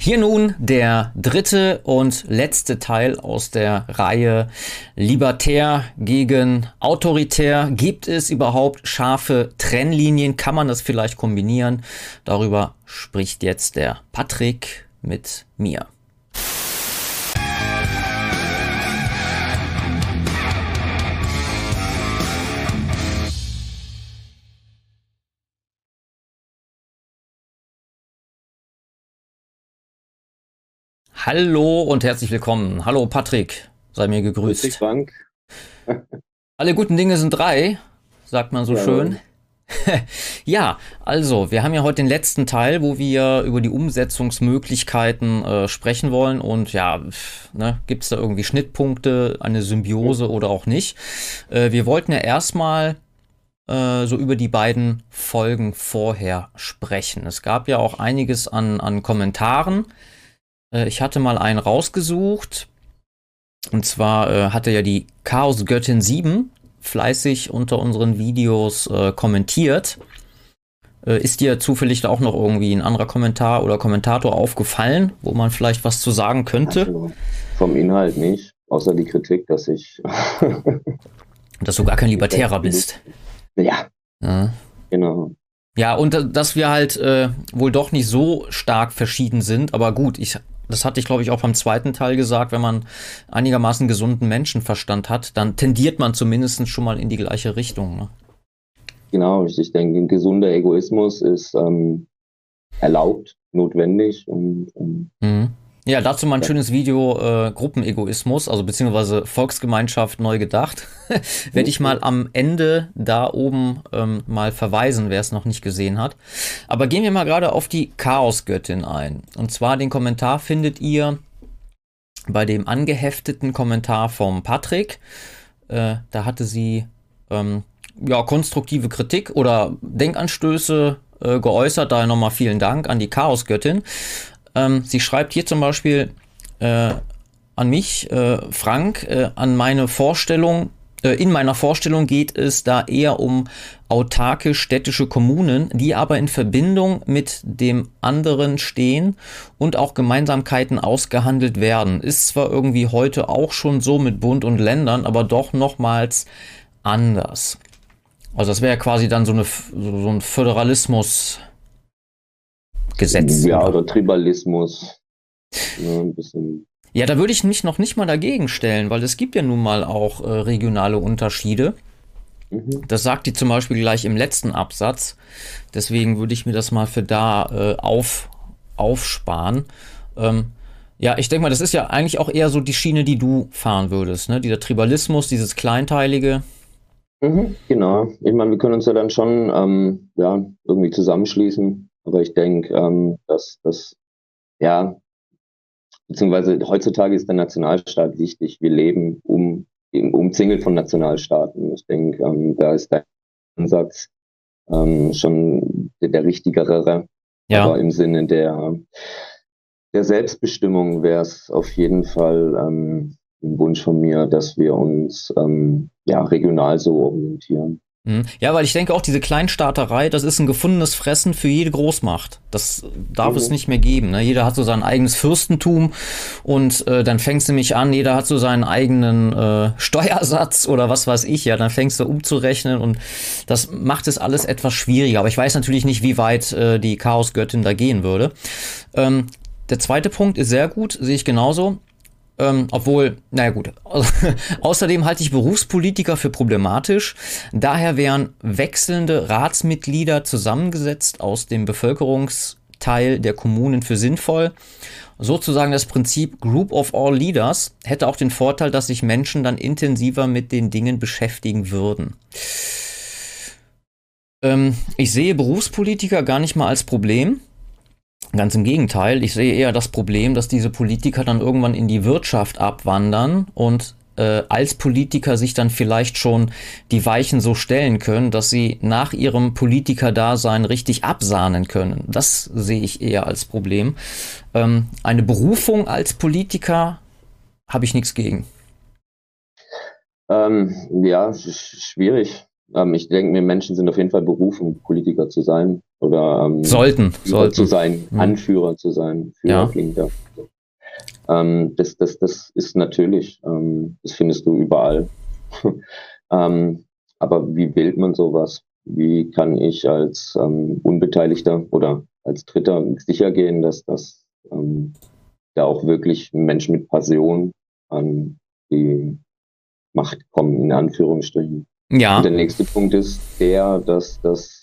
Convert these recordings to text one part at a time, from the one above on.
Hier nun der dritte und letzte Teil aus der Reihe Libertär gegen Autoritär. Gibt es überhaupt scharfe Trennlinien? Kann man das vielleicht kombinieren? Darüber spricht jetzt der Patrick mit mir. Hallo und herzlich willkommen. Hallo Patrick, sei mir gegrüßt. Grüß dich, Frank. Alle guten Dinge sind drei, sagt man so ja, schön. ja, also, wir haben ja heute den letzten Teil, wo wir über die Umsetzungsmöglichkeiten äh, sprechen wollen. Und ja, ne, gibt es da irgendwie Schnittpunkte, eine Symbiose ja. oder auch nicht? Äh, wir wollten ja erstmal äh, so über die beiden Folgen vorher sprechen. Es gab ja auch einiges an, an Kommentaren. Äh, ich hatte mal einen rausgesucht. Und zwar äh, hatte ja die Chaos Göttin 7 fleißig unter unseren Videos äh, kommentiert. Äh, ist dir zufällig auch noch irgendwie ein anderer Kommentar oder Kommentator aufgefallen, wo man vielleicht was zu sagen könnte? Also vom Inhalt nicht, außer die Kritik, dass ich. dass du gar kein Libertärer bist. Ja. ja. Genau. Ja, und äh, dass wir halt äh, wohl doch nicht so stark verschieden sind, aber gut, ich das hatte ich, glaube ich, auch beim zweiten Teil gesagt, wenn man einigermaßen gesunden Menschenverstand hat, dann tendiert man zumindest schon mal in die gleiche Richtung. Ne? Genau, ich denke, ein gesunder Egoismus ist ähm, erlaubt, notwendig und, und mhm. Ja, dazu mal ein schönes Video, äh, Gruppenegoismus, also beziehungsweise Volksgemeinschaft neu gedacht. Werde ich mal am Ende da oben ähm, mal verweisen, wer es noch nicht gesehen hat. Aber gehen wir mal gerade auf die Chaosgöttin ein. Und zwar den Kommentar findet ihr bei dem angehefteten Kommentar vom Patrick. Äh, da hatte sie ähm, ja, konstruktive Kritik oder Denkanstöße äh, geäußert. Daher nochmal vielen Dank an die Chaosgöttin. Ähm, sie schreibt hier zum Beispiel äh, an mich, äh, Frank, äh, an meine Vorstellung. Äh, in meiner Vorstellung geht es da eher um autarke städtische Kommunen, die aber in Verbindung mit dem anderen stehen und auch Gemeinsamkeiten ausgehandelt werden. Ist zwar irgendwie heute auch schon so mit Bund und Ländern, aber doch nochmals anders. Also das wäre quasi dann so, eine, so ein Föderalismus Gesetz. Ja, oder, Tribalismus. Ja, ein bisschen. Ja, da würde ich mich noch nicht mal dagegen stellen, weil es gibt ja nun mal auch äh, regionale Unterschiede. Mhm. Das sagt die zum Beispiel gleich im letzten Absatz. Deswegen würde ich mir das mal für da äh, auf, aufsparen. Ähm, ja, ich denke mal, das ist ja eigentlich auch eher so die Schiene, die du fahren würdest, ne? Dieser Tribalismus, dieses Kleinteilige. Mhm, genau. Ich meine, wir können uns ja dann schon ähm, ja, irgendwie zusammenschließen aber ich denke, ähm, dass das, ja, beziehungsweise heutzutage ist der Nationalstaat wichtig. Wir leben um, umzingelt von Nationalstaaten. Ich denke, ähm, da ist der Ansatz ähm, schon der, der richtigere. Ja. Aber im Sinne der, der Selbstbestimmung wäre es auf jeden Fall ähm, ein Wunsch von mir, dass wir uns ähm, ja, regional so orientieren. Mhm. Ja, weil ich denke auch, diese Kleinstaaterei, das ist ein gefundenes Fressen für jede Großmacht. Das darf mhm. es nicht mehr geben. Ne? Jeder hat so sein eigenes Fürstentum und äh, dann fängst du mich an, jeder hat so seinen eigenen äh, Steuersatz oder was weiß ich, ja, dann fängst du umzurechnen und das macht es alles etwas schwieriger. Aber ich weiß natürlich nicht, wie weit äh, die Chaosgöttin da gehen würde. Ähm, der zweite Punkt ist sehr gut, sehe ich genauso. Ähm, obwohl, naja gut. Außerdem halte ich Berufspolitiker für problematisch. Daher wären wechselnde Ratsmitglieder zusammengesetzt aus dem Bevölkerungsteil der Kommunen für sinnvoll. Sozusagen das Prinzip Group of All Leaders hätte auch den Vorteil, dass sich Menschen dann intensiver mit den Dingen beschäftigen würden. Ähm, ich sehe Berufspolitiker gar nicht mal als Problem. Ganz im Gegenteil, ich sehe eher das Problem, dass diese Politiker dann irgendwann in die Wirtschaft abwandern und äh, als Politiker sich dann vielleicht schon die Weichen so stellen können, dass sie nach ihrem Politikerdasein richtig absahnen können. Das sehe ich eher als Problem. Ähm, eine Berufung als Politiker habe ich nichts gegen. Ähm, ja, schwierig. Ähm, ich denke mir, Menschen sind auf jeden Fall berufen, Politiker zu sein. Oder ähm, sollten, sollten zu sein, mhm. Anführer zu sein. Führer ja. klingt da. Ähm, das, das, das ist natürlich, ähm, das findest du überall. ähm, aber wie wählt man sowas? Wie kann ich als ähm, Unbeteiligter oder als Dritter sicher gehen, dass das ähm, da auch wirklich Menschen mit Passion an die Macht kommen, in Anführungsstrichen. Ja. Und der nächste Punkt ist der, dass das,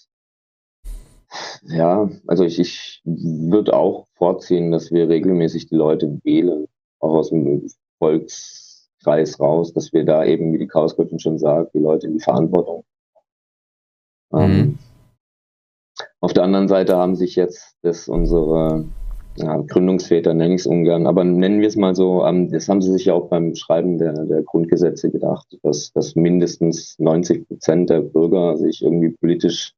ja, also ich, ich würde auch vorziehen, dass wir regelmäßig die Leute wählen, auch aus dem Volkskreis raus, dass wir da eben, wie die Chaosgöttin schon sagt, die Leute in die Verantwortung. Mhm. Ähm, auf der anderen Seite haben sich jetzt das unsere ja, Gründungsväter nenne ich es ungern, aber nennen wir es mal so, ähm, das haben sie sich ja auch beim Schreiben der, der Grundgesetze gedacht, dass, dass mindestens 90 Prozent der Bürger sich irgendwie politisch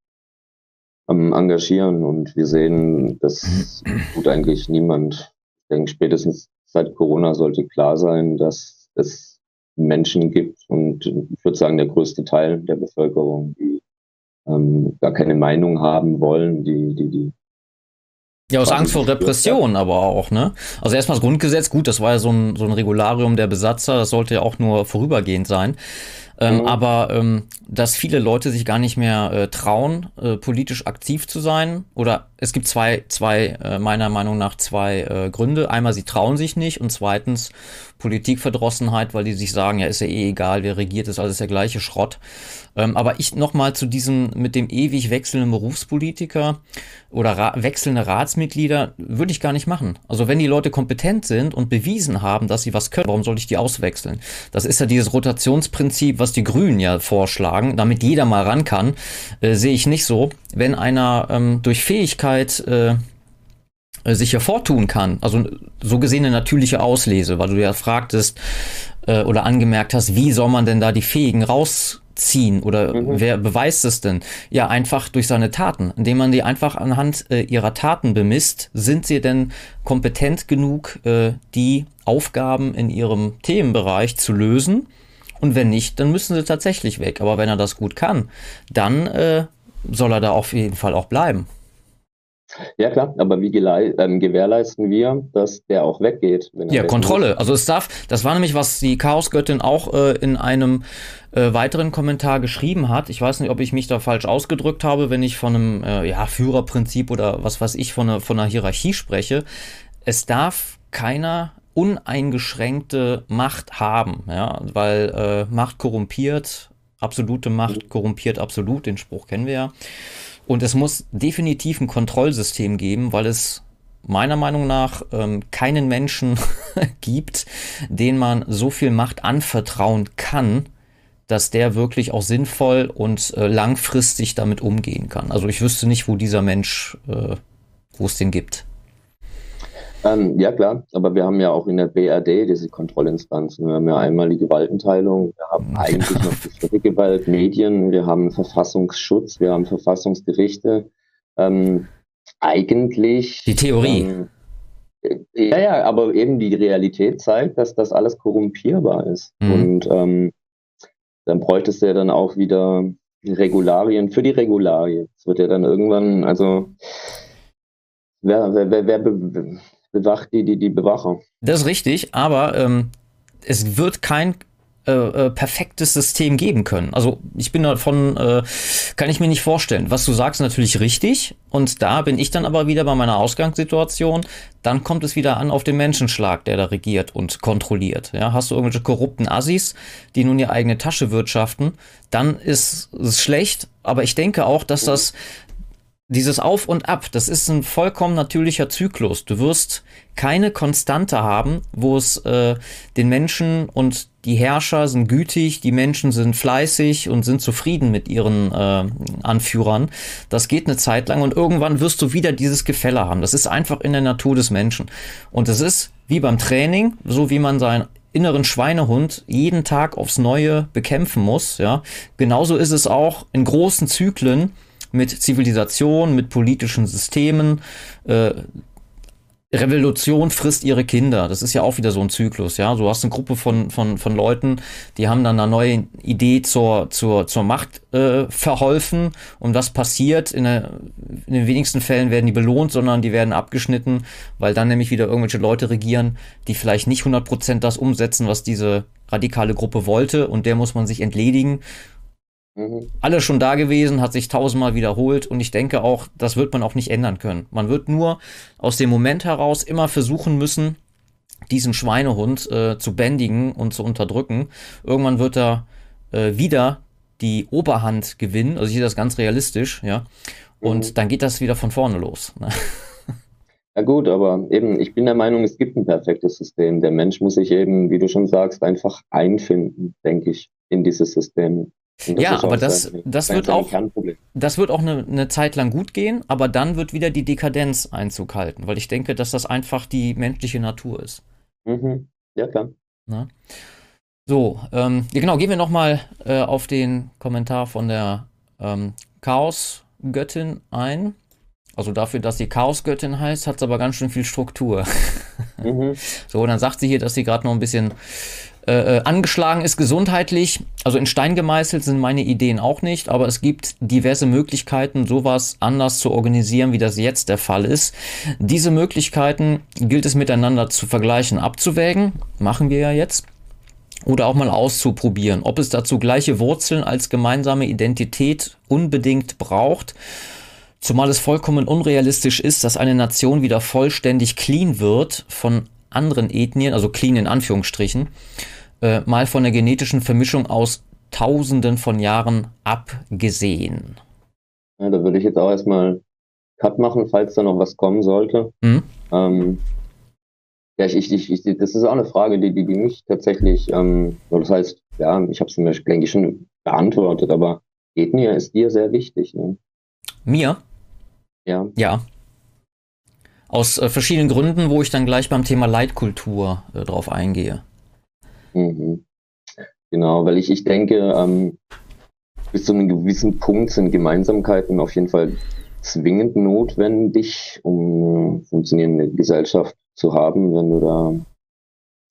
ähm, engagieren und wir sehen, das tut eigentlich niemand. Ich denke, spätestens seit Corona sollte klar sein, dass es Menschen gibt und ich würde sagen, der größte Teil der Bevölkerung, die ähm, gar keine Meinung haben wollen, die, die, die ja, aus Angst vor Repression aber auch, ne? Also erstmal das Grundgesetz, gut, das war ja so ein, so ein Regularium der Besatzer, das sollte ja auch nur vorübergehend sein. Ähm, mhm. Aber ähm, dass viele Leute sich gar nicht mehr äh, trauen, äh, politisch aktiv zu sein. Oder es gibt zwei, zwei äh, meiner Meinung nach zwei äh, Gründe. Einmal, sie trauen sich nicht und zweitens Politikverdrossenheit, weil die sich sagen, ja, ist ja eh egal, wer regiert, ist alles der gleiche Schrott. Ähm, aber ich nochmal zu diesem mit dem ewig wechselnden Berufspolitiker oder ra wechselnde Ratsmitglieder würde ich gar nicht machen. Also wenn die Leute kompetent sind und bewiesen haben, dass sie was können, warum soll ich die auswechseln? Das ist ja dieses Rotationsprinzip, was die Grünen ja vorschlagen, damit jeder mal ran kann, äh, sehe ich nicht so. Wenn einer ähm, durch Fähigkeit äh, äh, sich hervortun kann. Also so gesehen eine natürliche Auslese, weil du ja fragtest äh, oder angemerkt hast, wie soll man denn da die Fähigen rausziehen oder mhm. wer beweist es denn? Ja, einfach durch seine Taten. Indem man die einfach anhand äh, ihrer Taten bemisst, sind sie denn kompetent genug, äh, die Aufgaben in ihrem Themenbereich zu lösen? Und wenn nicht, dann müssen sie tatsächlich weg. Aber wenn er das gut kann, dann äh, soll er da auf jeden Fall auch bleiben. Ja klar, aber wie ähm, gewährleisten wir, dass der auch weggeht? ja, Kontrolle. Ist? Also es darf, das war nämlich, was die Chaosgöttin auch äh, in einem äh, weiteren Kommentar geschrieben hat. Ich weiß nicht, ob ich mich da falsch ausgedrückt habe, wenn ich von einem äh, ja, Führerprinzip oder was weiß ich von einer, von einer Hierarchie spreche. Es darf keiner uneingeschränkte Macht haben, ja, weil äh, Macht korrumpiert, absolute Macht korrumpiert absolut, den Spruch kennen wir ja. Und es muss definitiv ein Kontrollsystem geben, weil es meiner Meinung nach ähm, keinen Menschen gibt, den man so viel Macht anvertrauen kann, dass der wirklich auch sinnvoll und äh, langfristig damit umgehen kann. Also ich wüsste nicht, wo dieser Mensch, äh, wo es den gibt. Ähm, ja, klar, aber wir haben ja auch in der BRD diese Kontrollinstanzen. Wir haben ja einmal die Gewaltenteilung, wir haben eigentlich noch die vierte Gewalt, Medien, wir haben Verfassungsschutz, wir haben Verfassungsgerichte. Ähm, eigentlich. Die Theorie. Ähm, ja, ja, aber eben die Realität zeigt, dass das alles korrumpierbar ist. Mhm. Und ähm, dann bräuchtest du ja dann auch wieder Regularien für die Regularien. Es wird ja dann irgendwann, also wer, wer, wer, wer bewacht die, die, die Bewacher. Das ist richtig, aber ähm, es wird kein äh, äh, perfektes System geben können. Also ich bin davon, äh, kann ich mir nicht vorstellen. Was du sagst, natürlich richtig. Und da bin ich dann aber wieder bei meiner Ausgangssituation. Dann kommt es wieder an auf den Menschenschlag, der da regiert und kontrolliert. Ja, hast du irgendwelche korrupten Assis, die nun ihre eigene Tasche wirtschaften, dann ist es schlecht. Aber ich denke auch, dass das dieses Auf und Ab, das ist ein vollkommen natürlicher Zyklus. Du wirst keine Konstante haben, wo es äh, den Menschen und die Herrscher sind gütig, die Menschen sind fleißig und sind zufrieden mit ihren äh, Anführern. Das geht eine Zeit lang und irgendwann wirst du wieder dieses Gefälle haben. Das ist einfach in der Natur des Menschen. Und es ist wie beim Training, so wie man seinen inneren Schweinehund jeden Tag aufs Neue bekämpfen muss. Ja, genauso ist es auch in großen Zyklen mit Zivilisation, mit politischen Systemen. Äh, Revolution frisst ihre Kinder. Das ist ja auch wieder so ein Zyklus, ja. Du hast eine Gruppe von, von, von Leuten, die haben dann eine neue Idee zur, zur, zur Macht äh, verholfen und was passiert? In, der, in den wenigsten Fällen werden die belohnt, sondern die werden abgeschnitten, weil dann nämlich wieder irgendwelche Leute regieren, die vielleicht nicht 100% das umsetzen, was diese radikale Gruppe wollte und der muss man sich entledigen Mhm. Alles schon da gewesen, hat sich tausendmal wiederholt und ich denke auch, das wird man auch nicht ändern können. Man wird nur aus dem Moment heraus immer versuchen müssen, diesen Schweinehund äh, zu bändigen und zu unterdrücken. Irgendwann wird er äh, wieder die Oberhand gewinnen, also ich sehe das ganz realistisch, ja. Und mhm. dann geht das wieder von vorne los. Ne? Ja gut, aber eben, ich bin der Meinung, es gibt ein perfektes System. Der Mensch muss sich eben, wie du schon sagst, einfach einfinden, denke ich, in dieses System. Ja, aber das, das wird auch, das wird auch eine, eine Zeit lang gut gehen, aber dann wird wieder die Dekadenz Einzug halten, weil ich denke, dass das einfach die menschliche Natur ist. Mhm. Ja, klar. Na? So, ähm, ja, genau, gehen wir nochmal äh, auf den Kommentar von der ähm, Chaos-Göttin ein. Also dafür, dass sie Chaosgöttin heißt, hat es aber ganz schön viel Struktur. Mhm. So, dann sagt sie hier, dass sie gerade noch ein bisschen äh, äh, angeschlagen ist gesundheitlich. Also in Stein gemeißelt sind meine Ideen auch nicht, aber es gibt diverse Möglichkeiten, sowas anders zu organisieren, wie das jetzt der Fall ist. Diese Möglichkeiten gilt es miteinander zu vergleichen, abzuwägen. Machen wir ja jetzt oder auch mal auszuprobieren, ob es dazu gleiche Wurzeln als gemeinsame Identität unbedingt braucht. Zumal es vollkommen unrealistisch ist, dass eine Nation wieder vollständig clean wird von anderen Ethnien, also clean in Anführungsstrichen, äh, mal von der genetischen Vermischung aus Tausenden von Jahren abgesehen. Ja, da würde ich jetzt auch erstmal Cut machen, falls da noch was kommen sollte. Mhm. Ähm, ja, ich, ich, ich, das ist auch eine Frage, die, die, die mich tatsächlich, ähm, das heißt, ja, ich habe es mir, denke ich, schon beantwortet, aber Ethnie ist dir sehr wichtig. Ne? Mir? Ja. Ja. Aus äh, verschiedenen Gründen, wo ich dann gleich beim Thema Leitkultur äh, drauf eingehe. Mhm. Genau, weil ich, ich denke, ähm, bis zu einem gewissen Punkt sind Gemeinsamkeiten auf jeden Fall zwingend notwendig, um eine funktionierende Gesellschaft zu haben, wenn du da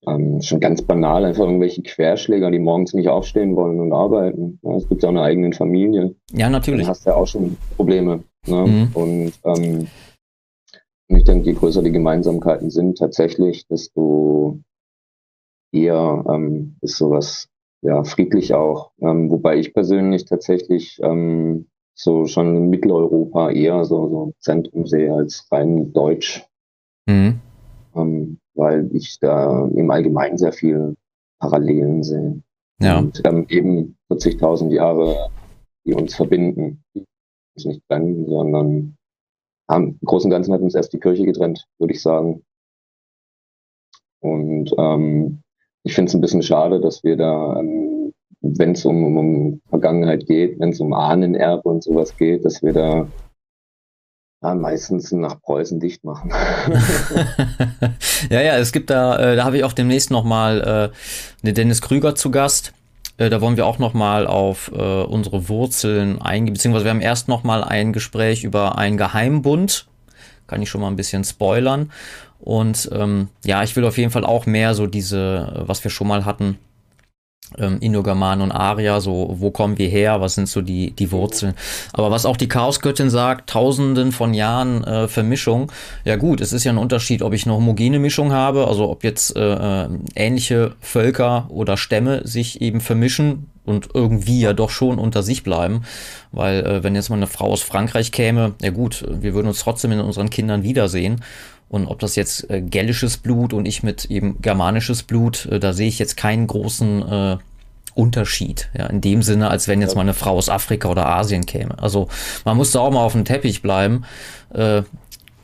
ähm, schon ganz banal einfach irgendwelche Querschläger, die morgens nicht aufstehen wollen und arbeiten. Ja, es gibt ja auch eine eigene Familie. Ja, natürlich. Dann hast du ja auch schon Probleme. Ne? Mhm. Und ähm, ich denke, je größer die Gemeinsamkeiten sind tatsächlich, desto eher ähm, ist sowas ja friedlich auch. Ähm, wobei ich persönlich tatsächlich ähm, so schon in Mitteleuropa eher so, so Zentrum sehe als rein deutsch. Mhm. Ähm, weil ich da im Allgemeinen sehr viel Parallelen sehe. Ja. Und ähm, eben 40.000 Jahre, die uns verbinden, die uns nicht trennen, sondern haben, im Großen und Ganzen hat uns erst die Kirche getrennt, würde ich sagen. Und ähm, ich finde es ein bisschen schade, dass wir da, ähm, wenn es um, um, Vergangenheit geht, wenn es um Ahnenerbe und sowas geht, dass wir da ja, meistens nach Preußen dicht machen. ja, ja, es gibt da, äh, da habe ich auch demnächst nochmal äh, Dennis Krüger zu Gast. Äh, da wollen wir auch nochmal auf äh, unsere Wurzeln eingehen, beziehungsweise wir haben erst nochmal ein Gespräch über einen Geheimbund. Kann ich schon mal ein bisschen spoilern. Und ähm, ja, ich will auf jeden Fall auch mehr so diese, was wir schon mal hatten, ähm, Indogerman und Aria, so wo kommen wir her, was sind so die, die Wurzeln. Aber was auch die Chaosgöttin sagt, tausenden von Jahren äh, Vermischung, ja gut, es ist ja ein Unterschied, ob ich eine homogene Mischung habe, also ob jetzt äh, äh ähnliche Völker oder Stämme sich eben vermischen und irgendwie ja doch schon unter sich bleiben, weil äh, wenn jetzt mal eine Frau aus Frankreich käme, ja gut, wir würden uns trotzdem in unseren Kindern wiedersehen und ob das jetzt äh, gälisches Blut und ich mit eben germanisches Blut, äh, da sehe ich jetzt keinen großen äh, Unterschied. Ja, in dem Sinne, als wenn jetzt mal eine Frau aus Afrika oder Asien käme. Also man muss da auch mal auf dem Teppich bleiben. Äh,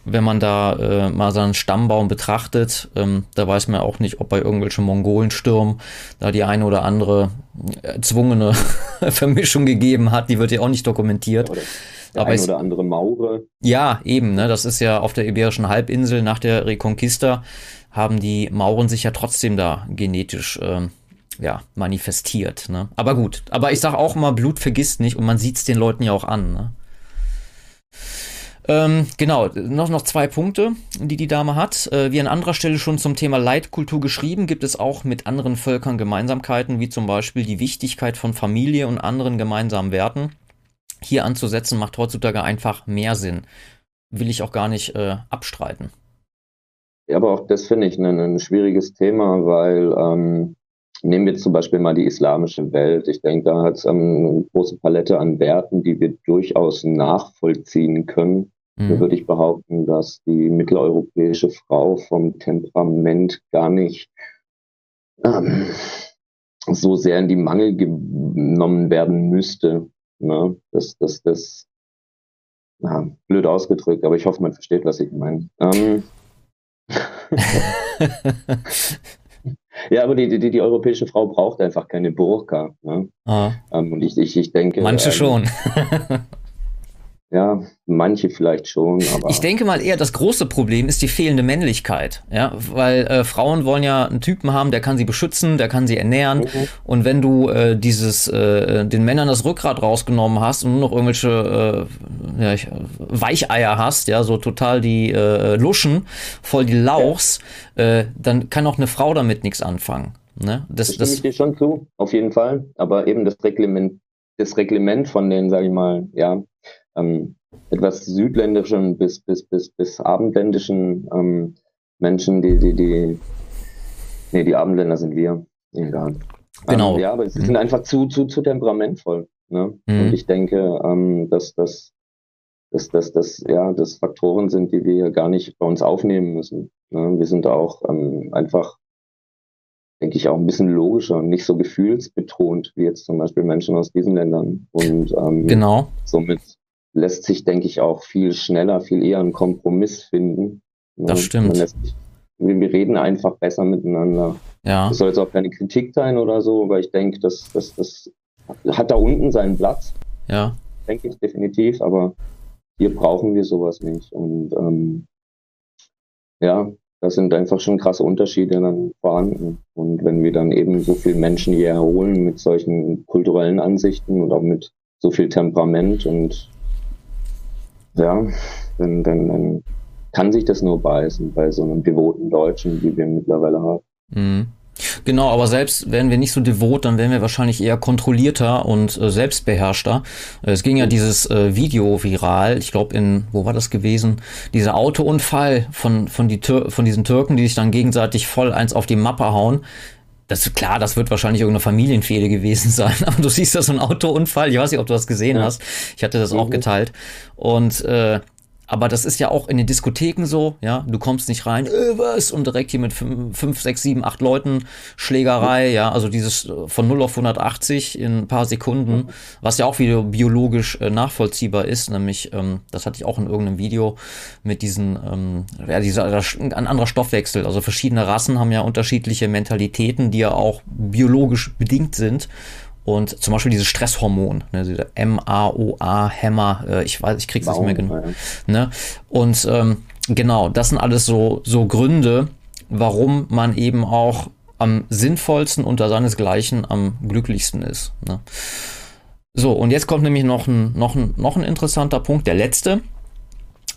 wenn man da äh, mal seinen Stammbaum betrachtet, ähm, da weiß man auch nicht, ob bei irgendwelchen Mongolenstürmen da die eine oder andere erzwungene Vermischung gegeben hat. Die wird ja auch nicht dokumentiert. Oder der aber ein oder andere Maure. Ja, eben, ne? Das ist ja auf der Iberischen Halbinsel nach der Reconquista haben die Mauren sich ja trotzdem da genetisch ähm, ja, manifestiert. Ne? Aber gut, aber ich sage auch immer, Blut vergisst nicht und man sieht es den Leuten ja auch an. Ne? Ähm, genau, noch, noch zwei Punkte, die die Dame hat. Äh, wie an anderer Stelle schon zum Thema Leitkultur geschrieben, gibt es auch mit anderen Völkern Gemeinsamkeiten, wie zum Beispiel die Wichtigkeit von Familie und anderen gemeinsamen Werten. Hier anzusetzen macht heutzutage einfach mehr Sinn. Will ich auch gar nicht äh, abstreiten. Ja, aber auch das finde ich ein, ein, schwieriges Thema, weil ähm, nehmen wir zum Beispiel mal die islamische Welt. Ich denke, da hat es ähm, eine große Palette an Werten, die wir durchaus nachvollziehen können. Mhm. Da würde ich behaupten, dass die mitteleuropäische Frau vom Temperament gar nicht ähm, so sehr in die Mangel genommen werden müsste. Ne? Das, das, das, na, blöd ausgedrückt, aber ich hoffe, man versteht, was ich meine. Ähm, ja, aber die, die, die europäische Frau braucht einfach keine Burka. Ne? Ah. Ähm, und ich, ich, ich denke. Manche ähm, schon. Ja, manche vielleicht schon. Aber ich denke mal eher, das große Problem ist die fehlende Männlichkeit. Ja, weil äh, Frauen wollen ja einen Typen haben, der kann sie beschützen, der kann sie ernähren. Mhm. Und wenn du äh, dieses, äh, den Männern das Rückgrat rausgenommen hast und nur noch irgendwelche äh, ja, Weicheier hast, ja, so total die äh, Luschen, voll die Lauchs, ja. äh, dann kann auch eine Frau damit nichts anfangen. Ne? Das, das stimme ich dir schon zu, auf jeden Fall. Aber eben das Reglement, das Reglement von den, sage ich mal, ja, ähm, etwas südländischen bis, bis, bis, bis abendländischen ähm, Menschen, die, die, die, nee, die Abendländer sind wir. Egal. Genau. Ähm, ja, aber sie mhm. sind einfach zu, zu, zu temperamentvoll. Ne? Mhm. Und ich denke, ähm, dass das dass, dass, dass, ja, das Faktoren sind, die wir gar nicht bei uns aufnehmen müssen. Ne? Wir sind auch ähm, einfach, denke ich, auch ein bisschen logischer und nicht so gefühlsbetont wie jetzt zum Beispiel Menschen aus diesen Ländern. Und ähm, genau. somit lässt sich, denke ich, auch viel schneller, viel eher einen Kompromiss finden. Das stimmt. Sich, wir reden einfach besser miteinander. Ja. Das soll jetzt auch keine Kritik sein oder so, weil ich denke, das, das, das hat da unten seinen Platz. Ja. Denke ich definitiv, aber hier brauchen wir sowas nicht. Und ähm, ja, da sind einfach schon krasse Unterschiede dann vorhanden. Und wenn wir dann eben so viele Menschen hier erholen mit solchen kulturellen Ansichten und auch mit so viel Temperament und ja, dann, dann, dann kann sich das nur beißen bei so einem devoten Deutschen, wie wir mittlerweile haben. Mhm. Genau, aber selbst wären wir nicht so devot, dann wären wir wahrscheinlich eher kontrollierter und äh, selbstbeherrschter. Es ging ja dieses äh, Video viral, ich glaube in, wo war das gewesen? Dieser Autounfall von, von, die von diesen Türken, die sich dann gegenseitig voll eins auf die Mappe hauen. Das ist klar, das wird wahrscheinlich irgendeine Familienfehde gewesen sein, aber du siehst da so einen Autounfall. Ich weiß nicht, ob du das gesehen ja. hast. Ich hatte das mhm. auch geteilt. Und äh, aber das ist ja auch in den Diskotheken so, ja. Du kommst nicht rein, äh, was? Und direkt hier mit fünf, sechs, sieben, acht Leuten Schlägerei, ja. Also dieses äh, von 0 auf 180 in ein paar Sekunden, was ja auch wieder biologisch äh, nachvollziehbar ist. Nämlich, ähm, das hatte ich auch in irgendeinem Video mit diesen, ähm, ja, dieser, ein anderer Stoffwechsel. Also verschiedene Rassen haben ja unterschiedliche Mentalitäten, die ja auch biologisch bedingt sind. Und zum Beispiel dieses Stresshormon, ne, diese M-A-O-A, Hämmer, äh, ich weiß, ich krieg's nicht mehr genau. Ne? Und ähm, genau, das sind alles so, so Gründe, warum man eben auch am sinnvollsten unter seinesgleichen am glücklichsten ist. Ne? So, und jetzt kommt nämlich noch ein, noch, ein, noch ein interessanter Punkt, der letzte,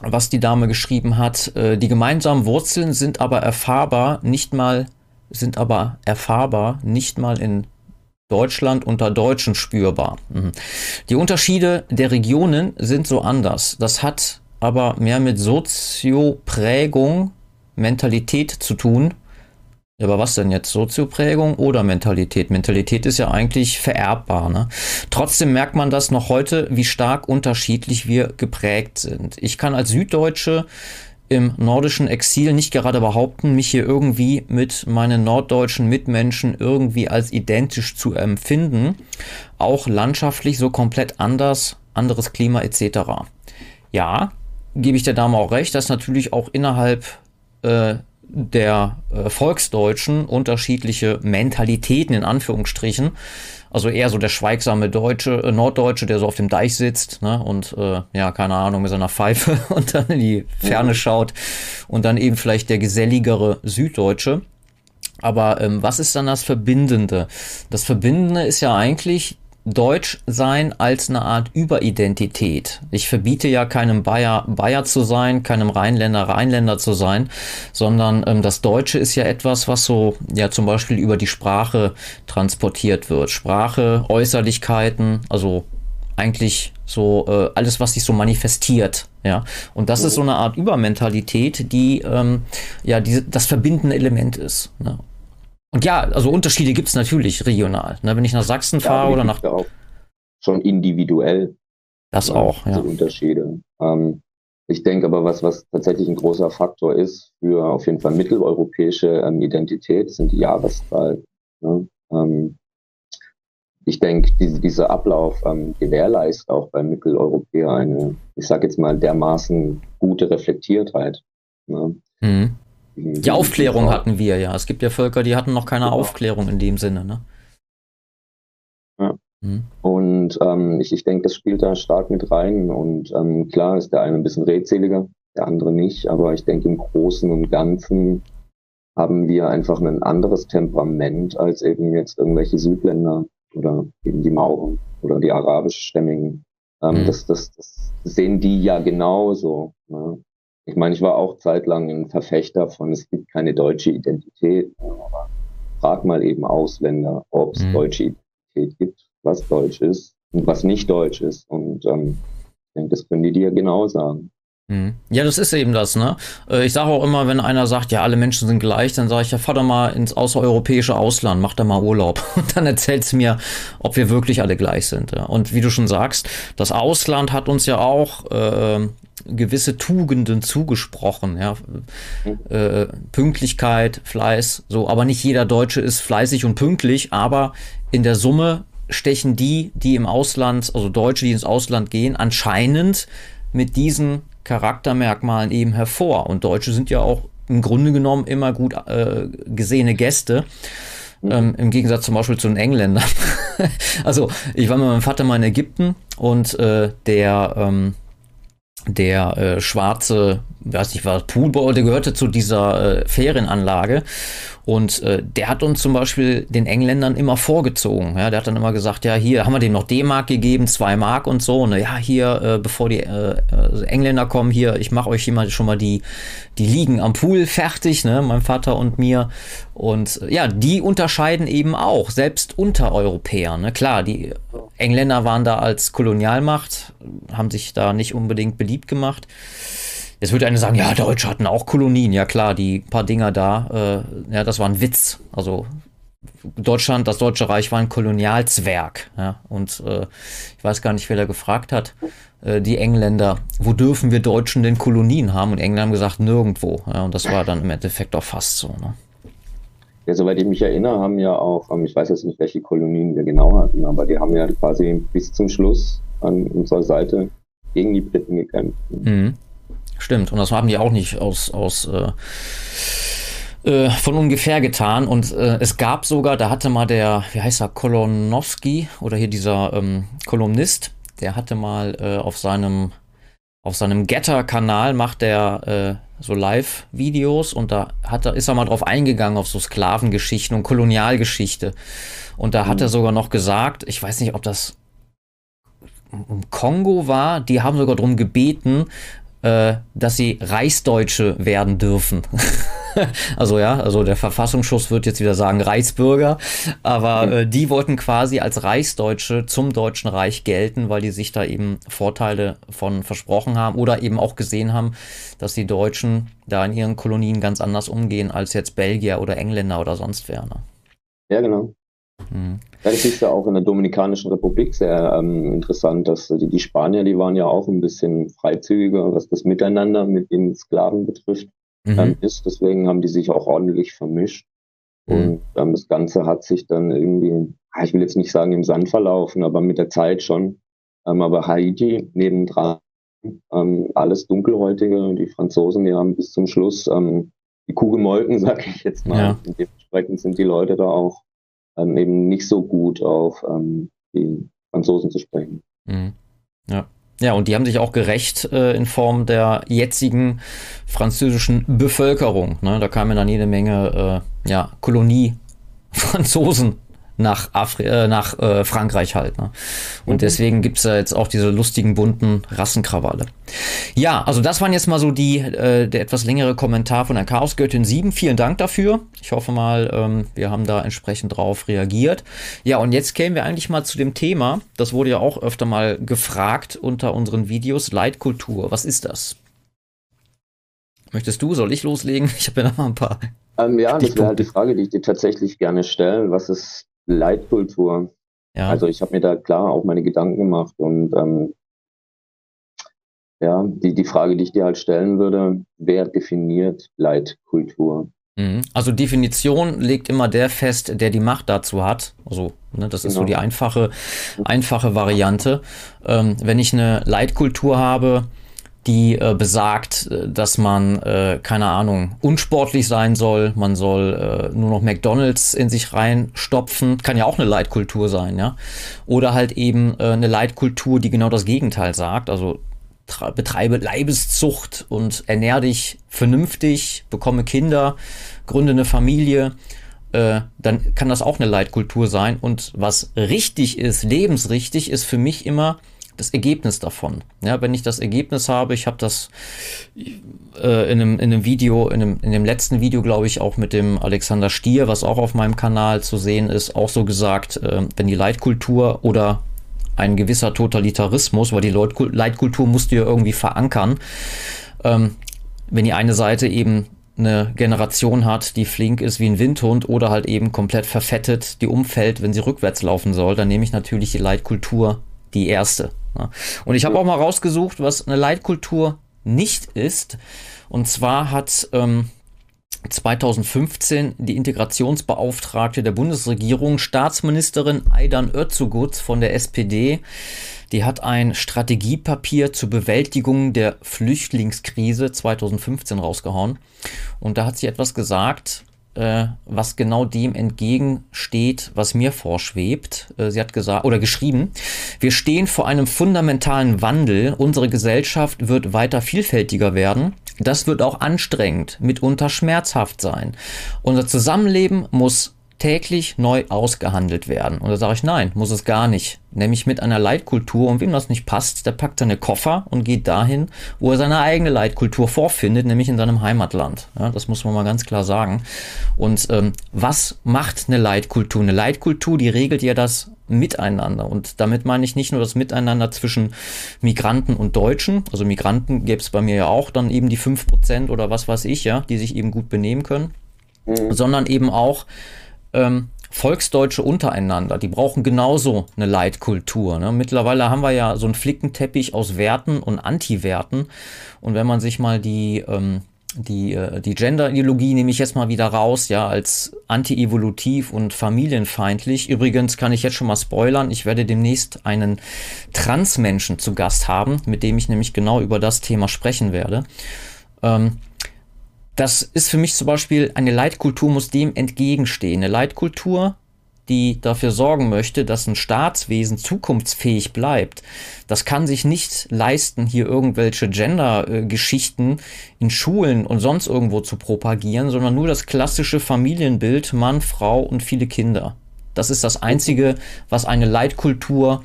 was die Dame geschrieben hat. Äh, die gemeinsamen Wurzeln sind aber erfahrbar, nicht mal, sind aber erfahrbar, nicht mal in Deutschland unter Deutschen spürbar. Mhm. Die Unterschiede der Regionen sind so anders. Das hat aber mehr mit Sozioprägung, Mentalität zu tun. Aber was denn jetzt? Sozioprägung oder Mentalität? Mentalität ist ja eigentlich vererbbar. Ne? Trotzdem merkt man das noch heute, wie stark unterschiedlich wir geprägt sind. Ich kann als Süddeutsche im nordischen Exil nicht gerade behaupten, mich hier irgendwie mit meinen norddeutschen Mitmenschen irgendwie als identisch zu empfinden. Auch landschaftlich so komplett anders, anderes Klima etc. Ja, gebe ich der Dame auch recht, dass natürlich auch innerhalb äh, der äh, Volksdeutschen unterschiedliche Mentalitäten in Anführungsstrichen also eher so der schweigsame Deutsche, äh, Norddeutsche, der so auf dem Deich sitzt ne, und äh, ja, keine Ahnung, mit seiner Pfeife und dann in die Ferne mhm. schaut. Und dann eben vielleicht der geselligere Süddeutsche. Aber ähm, was ist dann das Verbindende? Das Verbindende ist ja eigentlich Deutsch sein als eine Art Überidentität. Ich verbiete ja keinem Bayer Bayer zu sein, keinem Rheinländer Rheinländer zu sein, sondern ähm, das Deutsche ist ja etwas, was so ja zum Beispiel über die Sprache transportiert wird. Sprache, Äußerlichkeiten, also eigentlich so äh, alles, was sich so manifestiert. Ja, und das ist so eine Art Übermentalität, die ähm, ja diese, das verbindende Element ist. Ne? Und ja, also Unterschiede gibt es natürlich regional. Ne? Wenn ich nach Sachsen ja, fahre oder nach. Auch schon individuell. Das ja, auch, ja. Unterschiede. Ähm, ich denke aber, was, was tatsächlich ein großer Faktor ist für auf jeden Fall mitteleuropäische ähm, Identität, sind die Jahreszeiten. Ne? Ähm, ich denke, diese, dieser Ablauf ähm, gewährleistet auch bei Mitteleuropäer eine, ich sage jetzt mal, dermaßen gute Reflektiertheit. Ne? Mhm. Die Aufklärung hatten wir ja. Es gibt ja Völker, die hatten noch keine genau. Aufklärung in dem Sinne. Ne? Ja. Mhm. Und ähm, ich, ich denke, das spielt da stark mit rein. Und ähm, klar ist der eine ein bisschen redseliger, der andere nicht. Aber ich denke, im Großen und Ganzen haben wir einfach ein anderes Temperament als eben jetzt irgendwelche Südländer oder eben die Mauren oder die arabischstämmigen. Ähm, mhm. das, das, das sehen die ja genauso. Ne? Ich meine, ich war auch zeitlang ein Verfechter von, es gibt keine deutsche Identität. Aber frag mal eben Ausländer, ob es mhm. deutsche Identität gibt, was deutsch ist und was nicht deutsch ist. Und ähm, ich denke, das können die dir genau sagen. Mhm. Ja, das ist eben das, ne? Äh, ich sage auch immer, wenn einer sagt, ja, alle Menschen sind gleich, dann sage ich, ja, fahr doch mal ins außereuropäische Ausland, mach da mal Urlaub. Und dann erzählst du mir, ob wir wirklich alle gleich sind. Ja? Und wie du schon sagst, das Ausland hat uns ja auch äh, gewisse Tugenden zugesprochen, ja. Äh, Pünktlichkeit, Fleiß, so, aber nicht jeder Deutsche ist fleißig und pünktlich, aber in der Summe stechen die, die im Ausland, also Deutsche, die ins Ausland gehen, anscheinend mit diesen Charaktermerkmalen eben hervor. Und Deutsche sind ja auch im Grunde genommen immer gut äh, gesehene Gäste. Mhm. Ähm, Im Gegensatz zum Beispiel zu den Engländern. also ich war mit meinem Vater mal in Ägypten und äh, der, ähm, der äh, schwarze, weiß nicht was, Poolboy, der gehörte zu dieser äh, Ferienanlage und äh, der hat uns zum Beispiel den Engländern immer vorgezogen. Ja, der hat dann immer gesagt, ja, hier haben wir dem noch D-Mark gegeben, zwei Mark und so. Ne, ja, hier, äh, bevor die äh Engländer kommen, hier, ich mache euch hier mal schon mal die, die Liegen am Pool fertig, ne, mein Vater und mir. Und äh, ja, die unterscheiden eben auch, selbst unter Europäern. Ne? Klar, die Engländer waren da als Kolonialmacht, haben sich da nicht unbedingt beliebt gemacht. Jetzt würde einer sagen, ja, Deutsche hatten auch Kolonien. Ja klar, die paar Dinger da, äh, ja, das war ein Witz. Also Deutschland, das Deutsche Reich war ein Kolonialzwerg. Ja, und äh, ich weiß gar nicht, wer da gefragt hat, äh, die Engländer, wo dürfen wir Deutschen denn Kolonien haben? Und Engländer haben gesagt, nirgendwo. Ja, und das war dann im Endeffekt auch fast so. Ne? Ja, soweit ich mich erinnere, haben ja auch, ähm, ich weiß jetzt nicht, welche Kolonien wir genau hatten, aber die haben ja quasi bis zum Schluss an unserer Seite gegen die Briten gekämpft. Mhm. Stimmt, und das haben die auch nicht aus, aus äh, äh, von ungefähr getan. Und äh, es gab sogar, da hatte mal der, wie heißt er, Kolonowski oder hier dieser ähm, Kolumnist, der hatte mal äh, auf seinem auf seinem Getter-Kanal macht er äh, so Live-Videos und da hat er, ist er mal drauf eingegangen auf so Sklavengeschichten und Kolonialgeschichte. Und da mhm. hat er sogar noch gesagt, ich weiß nicht, ob das im Kongo war, die haben sogar darum gebeten, äh, dass sie Reichsdeutsche werden dürfen. also ja, also der Verfassungsschutz wird jetzt wieder sagen Reichsbürger, aber äh, die wollten quasi als Reichsdeutsche zum Deutschen Reich gelten, weil die sich da eben Vorteile von versprochen haben oder eben auch gesehen haben, dass die Deutschen da in ihren Kolonien ganz anders umgehen als jetzt Belgier oder Engländer oder sonst wer. Ne? Ja, genau. Mhm. Ja, das ist ja auch in der Dominikanischen Republik sehr ähm, interessant, dass die, die, Spanier, die waren ja auch ein bisschen freizügiger, was das Miteinander mit den Sklaven betrifft, mhm. ähm, ist. Deswegen haben die sich auch ordentlich vermischt. Mhm. Und ähm, das Ganze hat sich dann irgendwie, ich will jetzt nicht sagen im Sand verlaufen, aber mit der Zeit schon. Ähm, aber Haiti nebendran, ähm, alles Dunkelhäutige, die Franzosen, die haben bis zum Schluss ähm, die Kuh gemolken, sag ich jetzt mal. Ja. Und dementsprechend sind die Leute da auch ähm, eben nicht so gut auf ähm, die Franzosen zu sprechen. Mhm. Ja. Ja, und die haben sich auch gerecht äh, in Form der jetzigen französischen Bevölkerung. Ne? Da kamen dann jede Menge äh, ja, Kolonie-Franzosen nach, Afri äh, nach äh, Frankreich halt. Ne? Und mhm. deswegen gibt's ja jetzt auch diese lustigen, bunten Rassenkrawalle. Ja, also das waren jetzt mal so die, äh, der etwas längere Kommentar von der Chaosgöttin 7. Vielen Dank dafür. Ich hoffe mal, ähm, wir haben da entsprechend drauf reagiert. Ja, und jetzt kämen wir eigentlich mal zu dem Thema, das wurde ja auch öfter mal gefragt unter unseren Videos, Leitkultur. Was ist das? Möchtest du, soll ich loslegen? Ich habe ja noch mal ein paar. Ähm, ja, das wäre halt die Frage, die ich dir tatsächlich gerne stelle. Was ist Leitkultur? Ja. Also ich habe mir da klar auch meine Gedanken gemacht und ähm, ja, die, die Frage, die ich dir halt stellen würde, wer definiert Leitkultur? Mhm. Also Definition legt immer der fest, der die Macht dazu hat. Also ne, das ist genau. so die einfache, einfache Variante. Ähm, wenn ich eine Leitkultur habe, die äh, besagt, äh, dass man, äh, keine Ahnung, unsportlich sein soll, man soll äh, nur noch McDonalds in sich reinstopfen, kann ja auch eine Leitkultur sein, ja. Oder halt eben äh, eine Leitkultur, die genau das Gegenteil sagt, also betreibe Leibeszucht und ernähr dich vernünftig, bekomme Kinder, gründe eine Familie, äh, dann kann das auch eine Leitkultur sein. Und was richtig ist, lebensrichtig, ist für mich immer das Ergebnis davon. Ja, wenn ich das Ergebnis habe, ich habe das äh, in, einem, in einem Video, in dem, in dem letzten Video, glaube ich, auch mit dem Alexander Stier, was auch auf meinem Kanal zu sehen ist, auch so gesagt, äh, wenn die Leitkultur oder ein gewisser Totalitarismus, weil die Leitkultur musst du ja irgendwie verankern, ähm, wenn die eine Seite eben eine Generation hat, die flink ist wie ein Windhund oder halt eben komplett verfettet, die umfällt, wenn sie rückwärts laufen soll, dann nehme ich natürlich die Leitkultur die erste. Und ich habe auch mal rausgesucht, was eine Leitkultur nicht ist. Und zwar hat ähm, 2015 die Integrationsbeauftragte der Bundesregierung, Staatsministerin Aidan Özzugut von der SPD, die hat ein Strategiepapier zur Bewältigung der Flüchtlingskrise 2015 rausgehauen. Und da hat sie etwas gesagt, äh, was genau dem entgegensteht, was mir vorschwebt. Äh, sie hat gesagt oder geschrieben, wir stehen vor einem fundamentalen Wandel. Unsere Gesellschaft wird weiter vielfältiger werden. Das wird auch anstrengend, mitunter schmerzhaft sein. Unser Zusammenleben muss täglich neu ausgehandelt werden. Und da sage ich, nein, muss es gar nicht. Nämlich mit einer Leitkultur. Und wem das nicht passt, der packt seine Koffer und geht dahin, wo er seine eigene Leitkultur vorfindet, nämlich in seinem Heimatland. Ja, das muss man mal ganz klar sagen. Und ähm, was macht eine Leitkultur? Eine Leitkultur, die regelt ja das Miteinander. Und damit meine ich nicht nur das Miteinander zwischen Migranten und Deutschen. Also Migranten gäbe es bei mir ja auch dann eben die fünf Prozent oder was weiß ich, ja, die sich eben gut benehmen können. Mhm. Sondern eben auch ähm, Volksdeutsche untereinander, die brauchen genauso eine Leitkultur. Ne? Mittlerweile haben wir ja so einen Flickenteppich aus Werten und Anti-Werten. Und wenn man sich mal die, ähm, die, äh, die Gender-Ideologie nehme ich jetzt mal wieder raus, ja, als anti-evolutiv und familienfeindlich. Übrigens kann ich jetzt schon mal spoilern, ich werde demnächst einen Transmenschen zu Gast haben, mit dem ich nämlich genau über das Thema sprechen werde. Ähm, das ist für mich zum Beispiel, eine Leitkultur muss dem entgegenstehen. Eine Leitkultur, die dafür sorgen möchte, dass ein Staatswesen zukunftsfähig bleibt, das kann sich nicht leisten, hier irgendwelche Gender-Geschichten in Schulen und sonst irgendwo zu propagieren, sondern nur das klassische Familienbild Mann, Frau und viele Kinder. Das ist das Einzige, was eine Leitkultur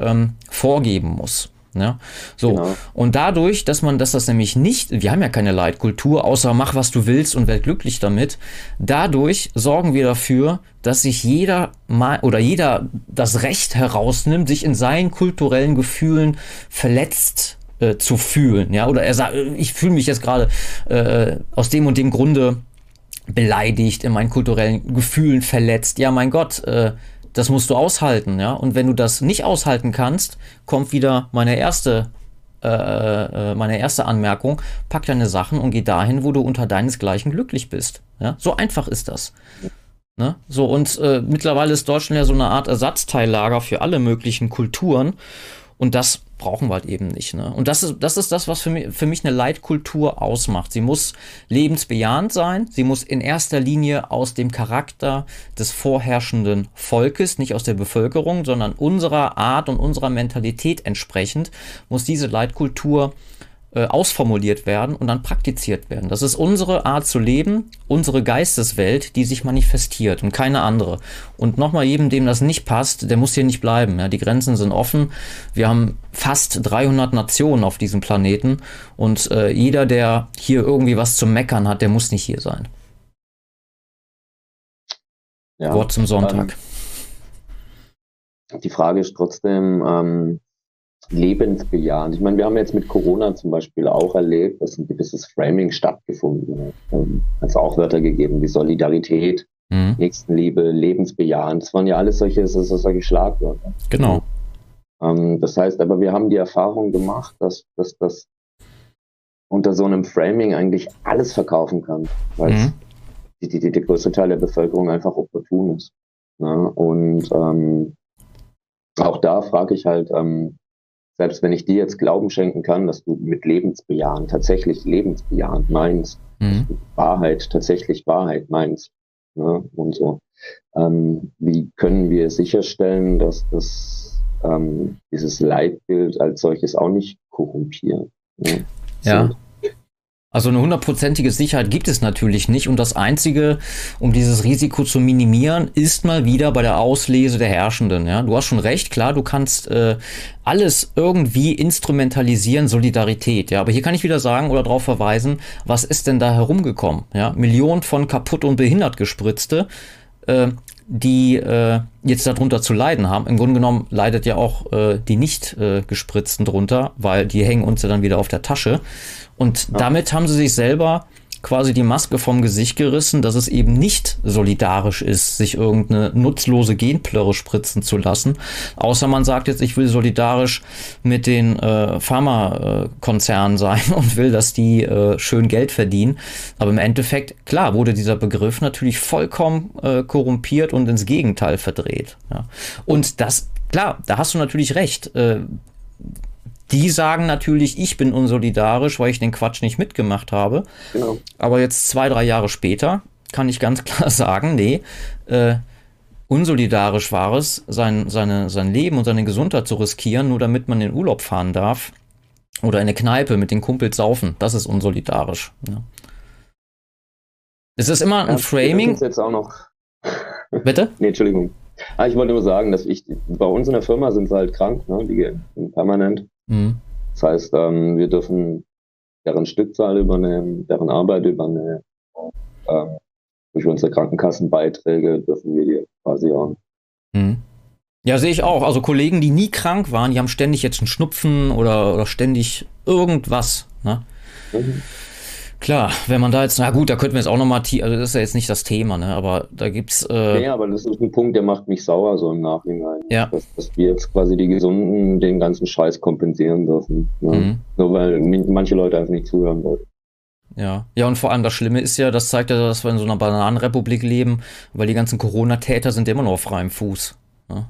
ähm, vorgeben muss. Ja, so. Genau. Und dadurch, dass man, dass das nämlich nicht, wir haben ja keine Leitkultur, außer mach, was du willst und werd glücklich damit. Dadurch sorgen wir dafür, dass sich jeder mal oder jeder das Recht herausnimmt, sich in seinen kulturellen Gefühlen verletzt äh, zu fühlen. Ja, oder er sagt, ich fühle mich jetzt gerade äh, aus dem und dem Grunde beleidigt, in meinen kulturellen Gefühlen verletzt. Ja, mein Gott, äh, das musst du aushalten, ja. Und wenn du das nicht aushalten kannst, kommt wieder meine erste, äh, äh, meine erste Anmerkung: Pack deine Sachen und geh dahin, wo du unter deinesgleichen glücklich bist. Ja, so einfach ist das. Ne? So, und äh, mittlerweile ist Deutschland ja so eine Art Ersatzteillager für alle möglichen Kulturen. Und das brauchen wir halt eben nicht. Ne? Und das ist, das ist das, was für mich, für mich eine Leitkultur ausmacht. Sie muss lebensbejahend sein. Sie muss in erster Linie aus dem Charakter des vorherrschenden Volkes, nicht aus der Bevölkerung, sondern unserer Art und unserer Mentalität entsprechend, muss diese Leitkultur äh, ausformuliert werden und dann praktiziert werden. Das ist unsere Art zu leben, unsere Geisteswelt, die sich manifestiert und keine andere. Und nochmal jedem, dem das nicht passt, der muss hier nicht bleiben. Ja, die Grenzen sind offen. Wir haben fast 300 Nationen auf diesem Planeten und äh, jeder, der hier irgendwie was zu meckern hat, der muss nicht hier sein. Ja, Wort zum Sonntag. Ähm, die Frage ist trotzdem, ähm, lebensbejahend. Ich meine, wir haben jetzt mit Corona zum Beispiel auch erlebt, dass ein gewisses Framing stattgefunden hat. Also auch Wörter gegeben wie Solidarität, mhm. Nächstenliebe, lebensbejahend. Das waren ja alles solche, so, solche Schlagwörter. Genau. Ähm, das heißt, aber wir haben die Erfahrung gemacht, dass, dass das unter so einem Framing eigentlich alles verkaufen kann, weil mhm. die, die, die, der größte Teil der Bevölkerung einfach opportun ist. Ne? und ähm, auch da frage ich halt, ähm, selbst wenn ich dir jetzt Glauben schenken kann, dass du mit lebensbejahend tatsächlich lebensbejahend meinst, mhm. Wahrheit tatsächlich Wahrheit meinst ne, und so, ähm, wie können wir sicherstellen, dass das ähm, dieses Leitbild als solches auch nicht korrumpiert? Ne? Ja. So, also eine hundertprozentige Sicherheit gibt es natürlich nicht und das Einzige, um dieses Risiko zu minimieren, ist mal wieder bei der Auslese der Herrschenden. Ja, du hast schon recht, klar, du kannst äh, alles irgendwie instrumentalisieren, Solidarität. Ja, aber hier kann ich wieder sagen oder darauf verweisen, was ist denn da herumgekommen? Ja, Millionen von kaputt und behindert gespritzte. Äh, die äh, jetzt darunter zu leiden haben. Im Grunde genommen leidet ja auch äh, die nicht äh, gespritzten drunter, weil die hängen uns ja dann wieder auf der Tasche. Und ja. damit haben sie sich selber quasi die Maske vom Gesicht gerissen, dass es eben nicht solidarisch ist, sich irgendeine nutzlose Genplörre spritzen zu lassen. Außer man sagt jetzt, ich will solidarisch mit den äh, Pharmakonzernen sein und will, dass die äh, schön Geld verdienen. Aber im Endeffekt, klar, wurde dieser Begriff natürlich vollkommen äh, korrumpiert und ins Gegenteil verdreht. Ja. Und das, klar, da hast du natürlich recht. Die sagen natürlich, ich bin unsolidarisch, weil ich den Quatsch nicht mitgemacht habe. Genau. Aber jetzt zwei, drei Jahre später kann ich ganz klar sagen, nee, äh, unsolidarisch war es, sein, seine, sein Leben und seine Gesundheit zu riskieren, nur damit man in den Urlaub fahren darf. Oder in eine Kneipe mit den Kumpels saufen. Das ist unsolidarisch. Ja. Es ist immer ein ja, Framing. Jetzt auch noch. Bitte? nee, Entschuldigung. Ah, ich wollte nur sagen, dass ich, bei uns in der Firma sind sie halt krank, ne? die gehen permanent. Mhm. Das heißt, ähm, wir dürfen deren Stückzahl übernehmen, deren Arbeit übernehmen. Und, ähm, durch unsere Krankenkassenbeiträge dürfen wir die quasi auch. Mhm. Ja, sehe ich auch. Also Kollegen, die nie krank waren, die haben ständig jetzt einen Schnupfen oder, oder ständig irgendwas. Ne? Mhm. Klar, wenn man da jetzt, na gut, da könnten wir jetzt auch nochmal, also das ist ja jetzt nicht das Thema, ne, aber da gibt's. Äh, ja, aber das ist ein Punkt, der macht mich sauer so im Nachhinein. Ja. Dass, dass wir jetzt quasi die Gesunden den ganzen Scheiß kompensieren dürfen. Ne? Mhm. Nur weil manche Leute einfach nicht zuhören wollten. Ja, ja, und vor allem das Schlimme ist ja, das zeigt ja, dass wir in so einer Bananenrepublik leben, weil die ganzen Corona-Täter sind immer noch auf freiem Fuß. Ne?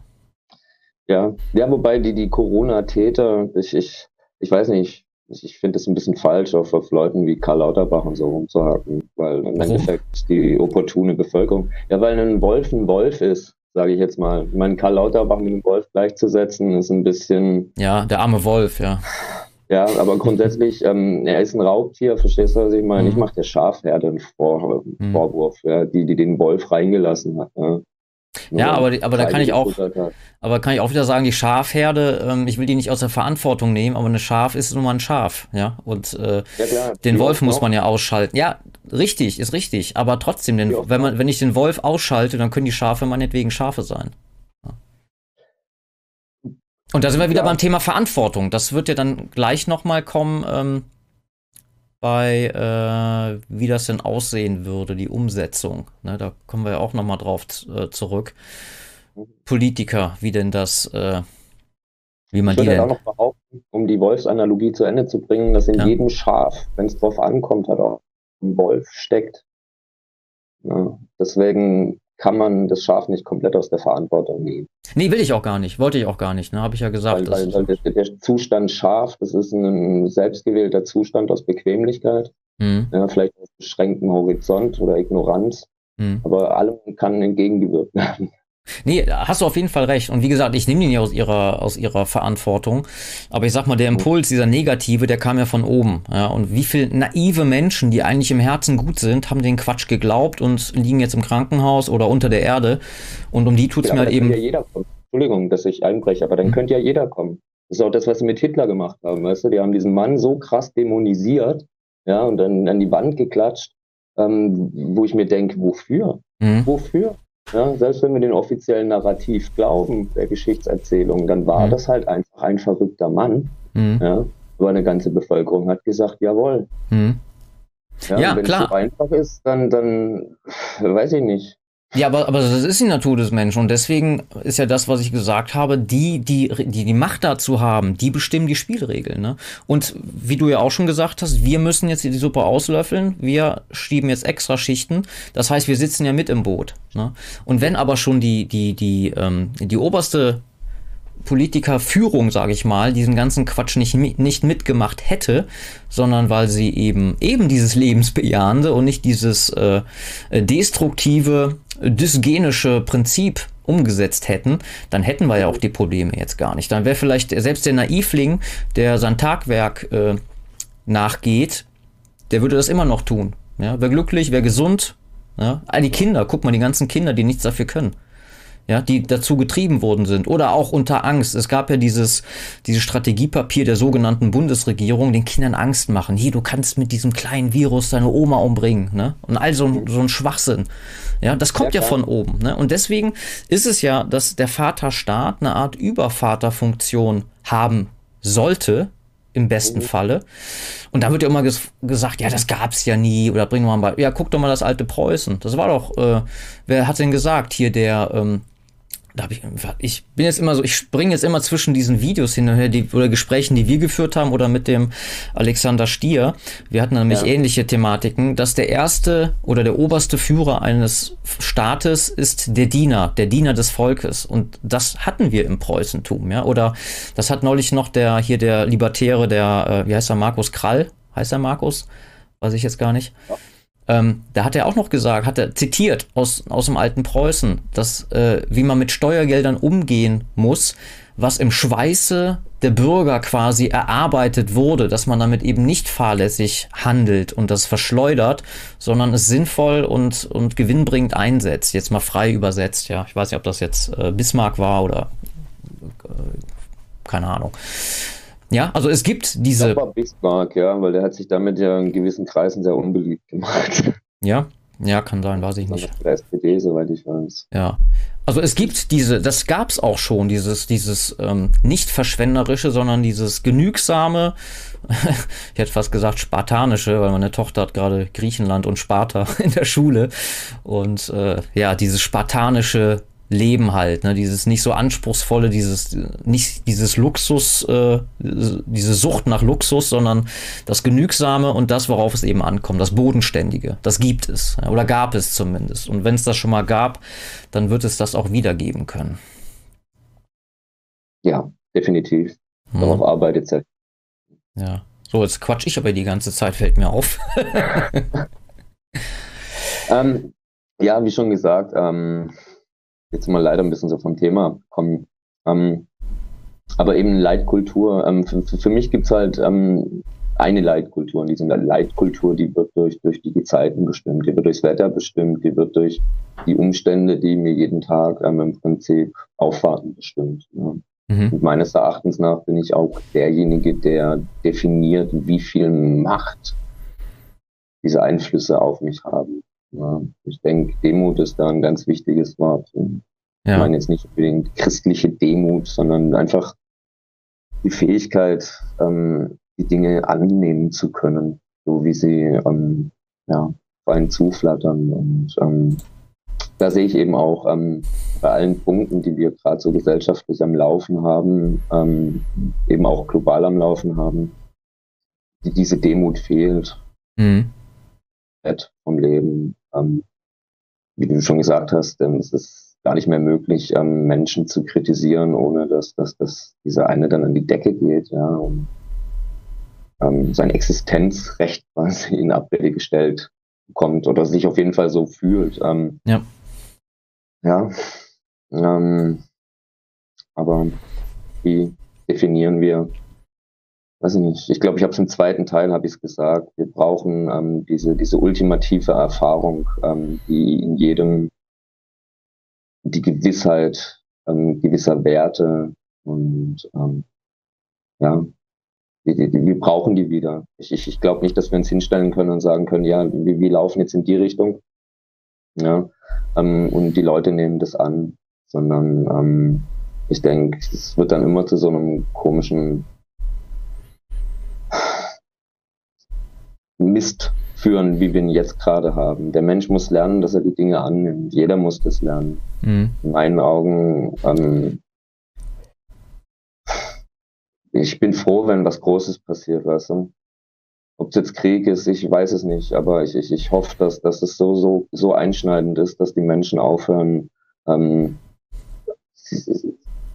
Ja, ja, wobei die, die Corona-Täter, ich, ich, ich weiß nicht, ich finde es ein bisschen falsch, auf, auf Leuten wie Karl Lauterbach und so rumzuhaken, weil im? Endeffekt die opportune Bevölkerung, ja, weil ein Wolf ein Wolf ist, sage ich jetzt mal. Ich meine, Karl Lauterbach mit dem Wolf gleichzusetzen, ist ein bisschen. Ja, der arme Wolf, ja. Ja, aber grundsätzlich, ähm, er ist ein Raubtier, verstehst du, was ich meine? Mhm. Ich mache der Schafherde einen Vor mhm. Vorwurf, ja, die, die den Wolf reingelassen hat. Ja. Ja, aber, aber da kann ich auch, aber kann ich auch wieder sagen, die Schafherde, ähm, ich will die nicht aus der Verantwortung nehmen, aber eine Schaf ist nun mal ein Schaf, ja. Und äh, ja, klar, den Wolf muss man ja ausschalten. Ja, richtig, ist richtig. Aber trotzdem, den, wenn man, wenn ich den Wolf ausschalte, dann können die Schafe meinetwegen Schafe sein. Ja. Und da sind wir wieder ja. beim Thema Verantwortung. Das wird ja dann gleich nochmal kommen. Ähm, bei, äh, wie das denn aussehen würde, die Umsetzung. Ne, da kommen wir ja auch nochmal drauf äh, zurück. Politiker, wie denn das, äh, wie man ich die denn... auch noch behaupten, um die Wolfsanalogie zu Ende zu bringen, dass in ja. jedem Schaf, wenn es drauf ankommt, hat auch ein Wolf steckt. Ja, deswegen kann man das Schaf nicht komplett aus der Verantwortung nehmen. Nee, will ich auch gar nicht. Wollte ich auch gar nicht, ne? Habe ich ja gesagt. Weil, weil, weil der, Zustand Schaf, das ist ein selbstgewählter Zustand aus Bequemlichkeit. Mhm. Ja, vielleicht aus beschränktem Horizont oder Ignoranz. Mhm. Aber allem kann entgegengewirkt werden. Nee, hast du auf jeden Fall recht. Und wie gesagt, ich nehme den ja aus ihrer, aus ihrer Verantwortung. Aber ich sag mal, der Impuls, dieser Negative, der kam ja von oben. Ja, und wie viele naive Menschen, die eigentlich im Herzen gut sind, haben den Quatsch geglaubt und liegen jetzt im Krankenhaus oder unter der Erde. Und um die tut's ja, mir halt eben. Ja jeder kommen. Entschuldigung, dass ich einbreche, aber dann hm. könnte ja jeder kommen. Das ist auch das, was sie mit Hitler gemacht haben, weißt du? Die haben diesen Mann so krass dämonisiert, ja, und dann an die Wand geklatscht, ähm, wo ich mir denke, wofür? Mhm. Wofür? Ja, selbst wenn wir den offiziellen Narrativ glauben, der Geschichtserzählung, dann war mhm. das halt einfach ein verrückter Mann. Mhm. Ja, aber eine ganze Bevölkerung hat gesagt, jawohl. Mhm. Ja, ja wenn klar. es so einfach ist, dann, dann weiß ich nicht. Ja, aber, aber das ist die Natur des Menschen und deswegen ist ja das, was ich gesagt habe, die, die, die die Macht dazu haben, die bestimmen die Spielregeln. Ne? Und wie du ja auch schon gesagt hast, wir müssen jetzt die Suppe auslöffeln, wir schieben jetzt extra Schichten, das heißt, wir sitzen ja mit im Boot. Ne? Und wenn aber schon die, die, die, ähm, die oberste Politikerführung, sage ich mal, diesen ganzen Quatsch nicht, nicht mitgemacht hätte, sondern weil sie eben eben dieses lebensbejahende und nicht dieses äh, destruktive, dysgenische Prinzip umgesetzt hätten, dann hätten wir ja auch die Probleme jetzt gar nicht. Dann wäre vielleicht selbst der Naivling, der sein Tagwerk äh, nachgeht, der würde das immer noch tun. Ja, wäre glücklich, wäre gesund. Ja, all die Kinder, guck mal, die ganzen Kinder, die nichts dafür können ja, die dazu getrieben worden sind. Oder auch unter Angst. Es gab ja dieses, dieses Strategiepapier der sogenannten Bundesregierung, den Kindern Angst machen. Hier, du kannst mit diesem kleinen Virus deine Oma umbringen, ne? Und all so, so ein Schwachsinn. Ja, das kommt ja, ja von oben, ne? Und deswegen ist es ja, dass der Vaterstaat eine Art Übervaterfunktion haben sollte, im besten mhm. Falle. Und da wird ja immer ges gesagt, ja, das gab's ja nie. Oder bringen wir mal, ja, guck doch mal das alte Preußen. Das war doch, äh, wer hat denn gesagt, hier der, ähm, da ich, ich bin jetzt immer so, ich springe jetzt immer zwischen diesen Videos hin und her, die, oder Gesprächen, die wir geführt haben, oder mit dem Alexander Stier. Wir hatten nämlich ja. ähnliche Thematiken, dass der erste oder der oberste Führer eines Staates ist der Diener, der Diener des Volkes. Und das hatten wir im Preußentum, ja. Oder das hat neulich noch der, hier der Libertäre, der, äh, wie heißt er, Markus Krall? Heißt er Markus? Weiß ich jetzt gar nicht. Ja ähm, da hat er auch noch gesagt, hat er zitiert aus, aus dem alten Preußen, dass äh, wie man mit Steuergeldern umgehen muss, was im Schweiße der Bürger quasi erarbeitet wurde, dass man damit eben nicht fahrlässig handelt und das verschleudert, sondern es sinnvoll und, und gewinnbringend einsetzt. Jetzt mal frei übersetzt, ja. Ich weiß nicht, ob das jetzt äh, Bismarck war oder äh, keine Ahnung. Ja, also es gibt diese. War Bismarck, ja, weil der hat sich damit ja in gewissen Kreisen sehr unbeliebt gemacht. Ja, ja, kann sein, weiß ich nicht. Der SPD, soweit ich weiß. Ja. Also es gibt diese, das gab es auch schon, dieses, dieses ähm, nicht verschwenderische, sondern dieses genügsame, ich hätte fast gesagt spartanische, weil meine Tochter hat gerade Griechenland und Sparta in der Schule. Und äh, ja, dieses spartanische Leben halt, ne? Dieses nicht so anspruchsvolle, dieses nicht dieses Luxus, äh, diese Sucht nach Luxus, sondern das Genügsame und das, worauf es eben ankommt, das Bodenständige. Das gibt es oder gab es zumindest. Und wenn es das schon mal gab, dann wird es das auch wiedergeben können. Ja, definitiv. Hm. Darauf arbeitet es Ja. So, jetzt quatsch ich aber die ganze Zeit, fällt mir auf. ähm, ja, wie schon gesagt, ähm, jetzt mal leider ein bisschen so vom Thema kommen. Ähm, aber eben Leitkultur. Ähm, für, für, mich gibt's halt ähm, eine Leitkultur und diese Leitkultur, die wird durch, durch die Gezeiten bestimmt, die wird durchs Wetter bestimmt, die wird durch die Umstände, die mir jeden Tag ähm, im Prinzip aufwarten, bestimmt. Ja. Mhm. Und meines Erachtens nach bin ich auch derjenige, der definiert, wie viel Macht diese Einflüsse auf mich haben. Ja, ich denke, Demut ist da ein ganz wichtiges Wort. Ja. Ich meine jetzt nicht unbedingt christliche Demut, sondern einfach die Fähigkeit, ähm, die Dinge annehmen zu können, so wie sie ähm, ja, vor allem zuflattern. Und ähm, da sehe ich eben auch ähm, bei allen Punkten, die wir gerade so gesellschaftlich am Laufen haben, ähm, eben auch global am Laufen haben, die, diese Demut fehlt. Mhm. Vom Leben ähm, wie du schon gesagt hast, ähm, es ist gar nicht mehr möglich, ähm, Menschen zu kritisieren, ohne dass, dass, dass dieser eine dann an die Decke geht, ja, und ähm, sein Existenzrecht quasi in Abrede gestellt kommt oder sich auf jeden Fall so fühlt. Ähm, ja. Ja. Ähm, aber wie definieren wir weiß ich nicht, ich glaube, ich habe es im zweiten Teil, habe ich es gesagt, wir brauchen ähm, diese, diese ultimative Erfahrung, ähm, die in jedem die Gewissheit ähm, gewisser Werte und ähm, ja, die, die, die, wir brauchen die wieder. Ich, ich, ich glaube nicht, dass wir uns hinstellen können und sagen können, ja, wir, wir laufen jetzt in die Richtung, ja, ähm, und die Leute nehmen das an, sondern ähm, ich denke, es wird dann immer zu so einem komischen Mist führen, wie wir ihn jetzt gerade haben. Der Mensch muss lernen, dass er die Dinge annimmt. Jeder muss das lernen. Mhm. In meinen Augen, ähm, ich bin froh, wenn was Großes passiert, weißt du. Ob es jetzt Krieg ist, ich weiß es nicht, aber ich, ich, ich hoffe, dass, dass es so, so, so einschneidend ist, dass die Menschen aufhören, ähm,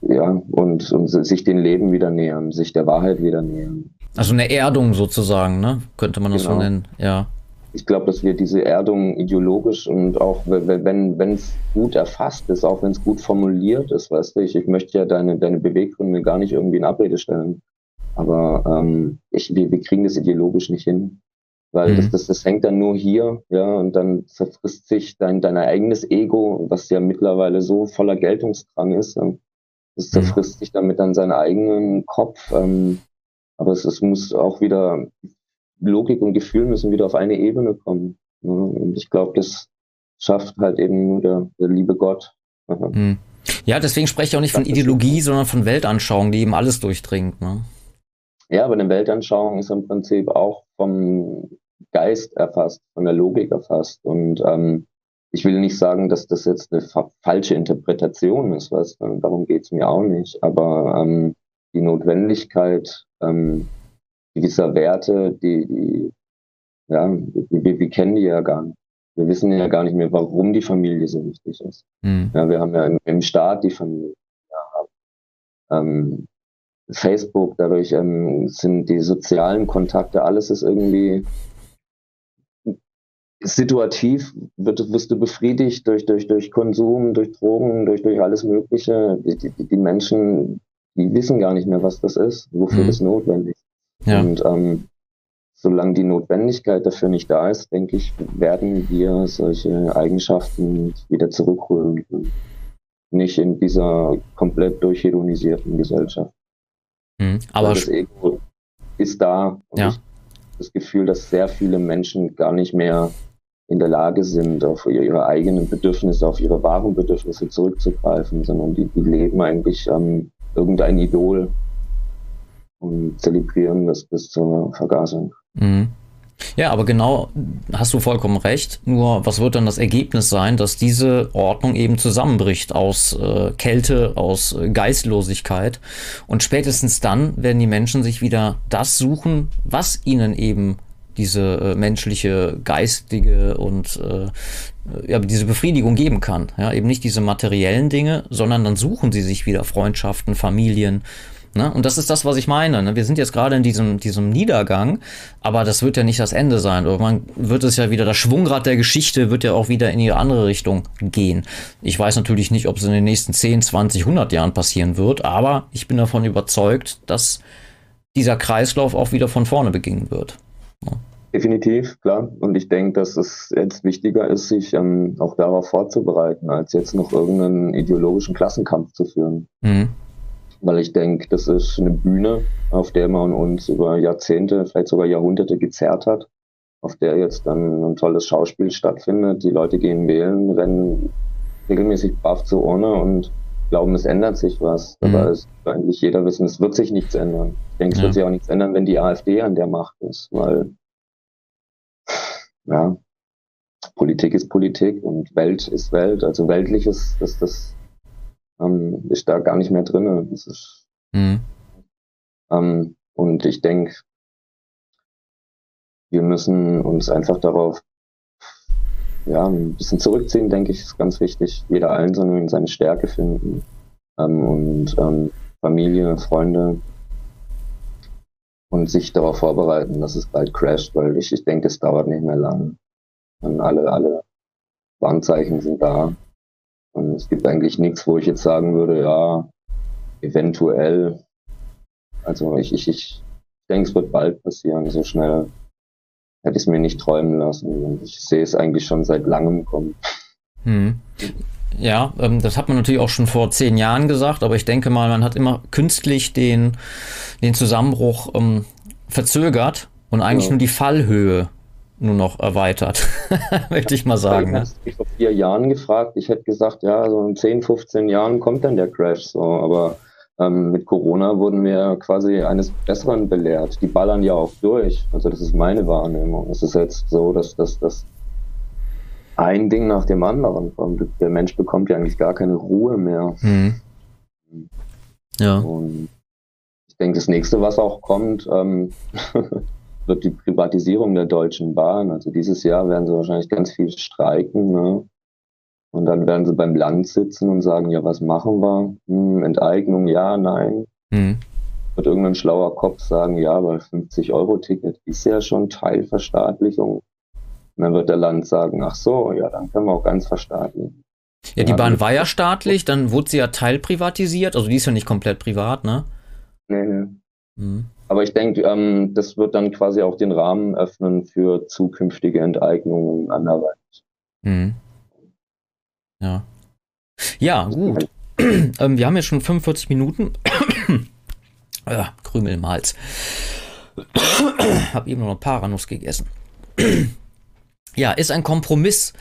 ja, und, und sich dem Leben wieder nähern, sich der Wahrheit wieder nähern. Also eine Erdung sozusagen, ne? Könnte man das genau. so nennen, ja. Ich glaube, dass wir diese Erdung ideologisch und auch wenn wenn es gut erfasst ist, auch wenn es gut formuliert ist, weißt du, ich, ich möchte ja deine, deine Beweggründe gar nicht irgendwie in Abrede stellen. Aber ähm, ich, wir, wir kriegen das ideologisch nicht hin. Weil mhm. das, das, das hängt dann nur hier, ja, und dann zerfrisst sich dein, dein eigenes Ego, was ja mittlerweile so voller Geltungsdrang ist. Das mhm. zerfrisst mhm. sich damit dann seinen eigenen Kopf. Ähm, aber es, es muss auch wieder, Logik und Gefühl müssen wieder auf eine Ebene kommen. Ja, und ich glaube, das schafft halt eben nur der, der liebe Gott. Mhm. Ja, deswegen spreche ich auch nicht von Ideologie, sondern von Weltanschauung, die eben alles durchdringt. Ne? Ja, aber eine Weltanschauung ist im Prinzip auch vom Geist erfasst, von der Logik erfasst. Und ähm, ich will nicht sagen, dass das jetzt eine fa falsche Interpretation ist, was, darum geht's mir auch nicht. Aber ähm, die Notwendigkeit ähm, gewisser Werte, die, die ja, wir, wir kennen die ja gar nicht. Wir wissen ja gar nicht mehr, warum die Familie so wichtig ist. Mhm. Ja, wir haben ja im, im Staat die Familie. Ja, ähm, Facebook, dadurch ähm, sind die sozialen Kontakte, alles ist irgendwie situativ, wird, wirst du befriedigt durch, durch, durch Konsum, durch Drogen, durch, durch alles Mögliche. Die, die, die Menschen die wissen gar nicht mehr, was das ist, wofür mhm. das notwendig ist. Ja. Und ähm, solange die Notwendigkeit dafür nicht da ist, denke ich, werden wir solche Eigenschaften wieder zurückholen. Nicht in dieser komplett durchironisierten Gesellschaft. Mhm. Aber das Ego ist da. Und ja. ich das Gefühl, dass sehr viele Menschen gar nicht mehr in der Lage sind, auf ihre eigenen Bedürfnisse, auf ihre wahren Bedürfnisse zurückzugreifen, sondern die, die leben eigentlich ähm, irgendein Idol und zelebrieren das bis zur Vergasung. Mhm. Ja, aber genau, hast du vollkommen recht. Nur was wird dann das Ergebnis sein, dass diese Ordnung eben zusammenbricht aus äh, Kälte, aus äh, Geistlosigkeit. Und spätestens dann werden die Menschen sich wieder das suchen, was ihnen eben diese äh, menschliche, geistige und äh, ja, diese Befriedigung geben kann. Ja, eben nicht diese materiellen Dinge, sondern dann suchen sie sich wieder Freundschaften, Familien. Ne? Und das ist das, was ich meine. Ne? Wir sind jetzt gerade in diesem, diesem Niedergang, aber das wird ja nicht das Ende sein. Irgendwann wird es ja wieder, das Schwungrad der Geschichte wird ja auch wieder in die andere Richtung gehen. Ich weiß natürlich nicht, ob es in den nächsten 10, 20, 100 Jahren passieren wird, aber ich bin davon überzeugt, dass dieser Kreislauf auch wieder von vorne beginnen wird. Ja. Definitiv, klar. Und ich denke, dass es jetzt wichtiger ist, sich ähm, auch darauf vorzubereiten, als jetzt noch irgendeinen ideologischen Klassenkampf zu führen. Mhm. Weil ich denke, das ist eine Bühne, auf der man uns über Jahrzehnte, vielleicht sogar Jahrhunderte gezerrt hat, auf der jetzt dann ein tolles Schauspiel stattfindet. Die Leute gehen wählen, rennen regelmäßig brav zur Urne und glauben, es ändert sich was. Mhm. Aber es eigentlich jeder wissen, es wird sich nichts ändern. Ich denke, es ja. wird sich auch nichts ändern, wenn die AfD an der Macht ist, weil ja, Politik ist Politik und Welt ist Welt. Also weltliches, das, das ähm, ist da gar nicht mehr drin. Das ist, mhm. ähm, und ich denke, wir müssen uns einfach darauf ja, ein bisschen zurückziehen, denke ich, ist ganz wichtig. Jeder Einzelne in seine Stärke finden ähm, und ähm, Familie, Freunde, und sich darauf vorbereiten, dass es bald crasht, weil ich, ich denke, es dauert nicht mehr lang. Und alle, alle Warnzeichen sind da. Und es gibt eigentlich nichts, wo ich jetzt sagen würde, ja, eventuell. Also ich, ich, ich denke, es wird bald passieren. So schnell hätte ich es mir nicht träumen lassen. Ich sehe es eigentlich schon seit langem kommen. Hm. Ja, ähm, das hat man natürlich auch schon vor zehn Jahren gesagt, aber ich denke mal, man hat immer künstlich den, den Zusammenbruch ähm, verzögert und eigentlich ja. nur die Fallhöhe nur noch erweitert, möchte ich mal sagen. Ich ne? vor vier Jahren gefragt, ich hätte gesagt, ja, so in 10, 15 Jahren kommt dann der Crash, so, aber ähm, mit Corona wurden wir quasi eines Besseren belehrt. Die ballern ja auch durch. Also das ist meine Wahrnehmung. Es ist jetzt so, dass das ein Ding nach dem anderen kommt. Der Mensch bekommt ja eigentlich gar keine Ruhe mehr. Mhm. Ja. Und ich denke, das nächste, was auch kommt, ähm, wird die Privatisierung der Deutschen Bahn. Also dieses Jahr werden sie wahrscheinlich ganz viel streiken. Ne? Und dann werden sie beim Land sitzen und sagen, ja, was machen wir? Hm, Enteignung, ja, nein. Mhm. Wird irgendein schlauer Kopf sagen, ja, weil 50-Euro-Ticket ist ja schon Teilverstaatlichung. Und dann wird der Land sagen, ach so, ja, dann können wir auch ganz verstaatlichen. Ja, die Bahn war ja staatlich, dann wurde sie ja teilprivatisiert, also die ist ja nicht komplett privat, ne? Nee, nee. Mhm. Aber ich denke, ähm, das wird dann quasi auch den Rahmen öffnen für zukünftige Enteignungen anderweitig. Mhm. Ja. Ja, gut. ähm, wir haben ja schon 45 Minuten. äh, Krümel im Hals. Hab eben noch eine Paranuss gegessen. ja, ist ein Kompromiss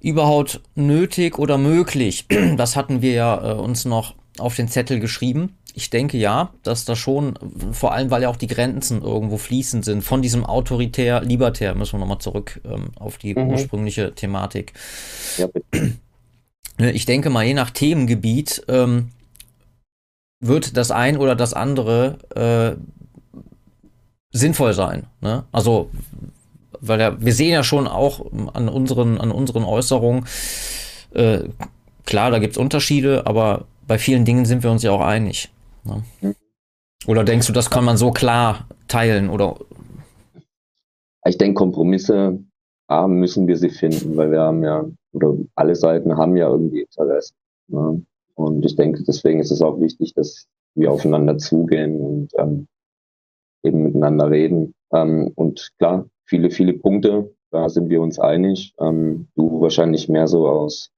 überhaupt nötig oder möglich? das hatten wir ja äh, uns noch auf den Zettel geschrieben. Ich denke ja, dass da schon, vor allem weil ja auch die Grenzen irgendwo fließend sind, von diesem autoritär, libertär, müssen wir nochmal zurück ähm, auf die mhm. ursprüngliche Thematik. Ja. Ne, ich denke mal, je nach Themengebiet ähm, wird das ein oder das andere äh, sinnvoll sein. Ne? Also, weil ja, wir sehen ja schon auch an unseren, an unseren Äußerungen, äh, klar, da gibt es Unterschiede, aber bei vielen Dingen sind wir uns ja auch einig. Ne? Oder denkst du, das kann man so klar teilen? Oder? Ich denke, Kompromisse A, müssen wir sie finden, weil wir haben ja, oder alle Seiten haben ja irgendwie Interesse. Ne? Und ich denke, deswegen ist es auch wichtig, dass wir aufeinander zugehen und ähm, eben miteinander reden. Ähm, und klar, viele, viele Punkte, da sind wir uns einig. Ähm, du wahrscheinlich mehr so aus,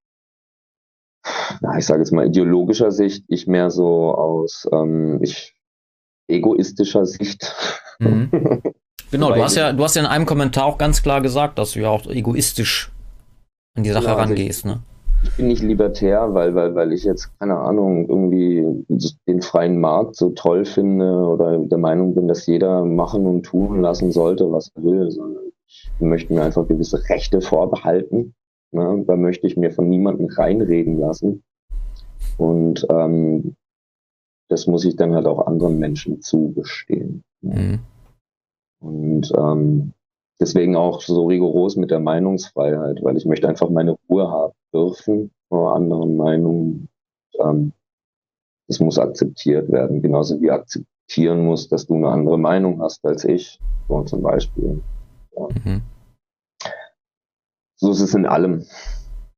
na, ich sage jetzt mal ideologischer Sicht, ich mehr so aus ähm, ich, egoistischer Sicht. Mhm. Genau, du hast ja, du hast ja in einem Kommentar auch ganz klar gesagt, dass du ja auch egoistisch an die Sache genau, rangehst, ne? Ich bin nicht libertär, weil, weil, weil ich jetzt, keine Ahnung, irgendwie den freien Markt so toll finde oder der Meinung bin, dass jeder machen und tun lassen sollte, was er will, sondern ich möchte mir einfach gewisse Rechte vorbehalten. Ne? Da möchte ich mir von niemandem reinreden lassen. Und ähm, das muss ich dann halt auch anderen Menschen zugestehen. Mhm. Und ähm, deswegen auch so rigoros mit der Meinungsfreiheit, weil ich möchte einfach meine Ruhe haben dürfen vor anderen Meinungen. Ähm, das muss akzeptiert werden, genauso wie akzeptieren muss, dass du eine andere Meinung hast als ich, so zum Beispiel. Ja. Mhm. So ist es in allem.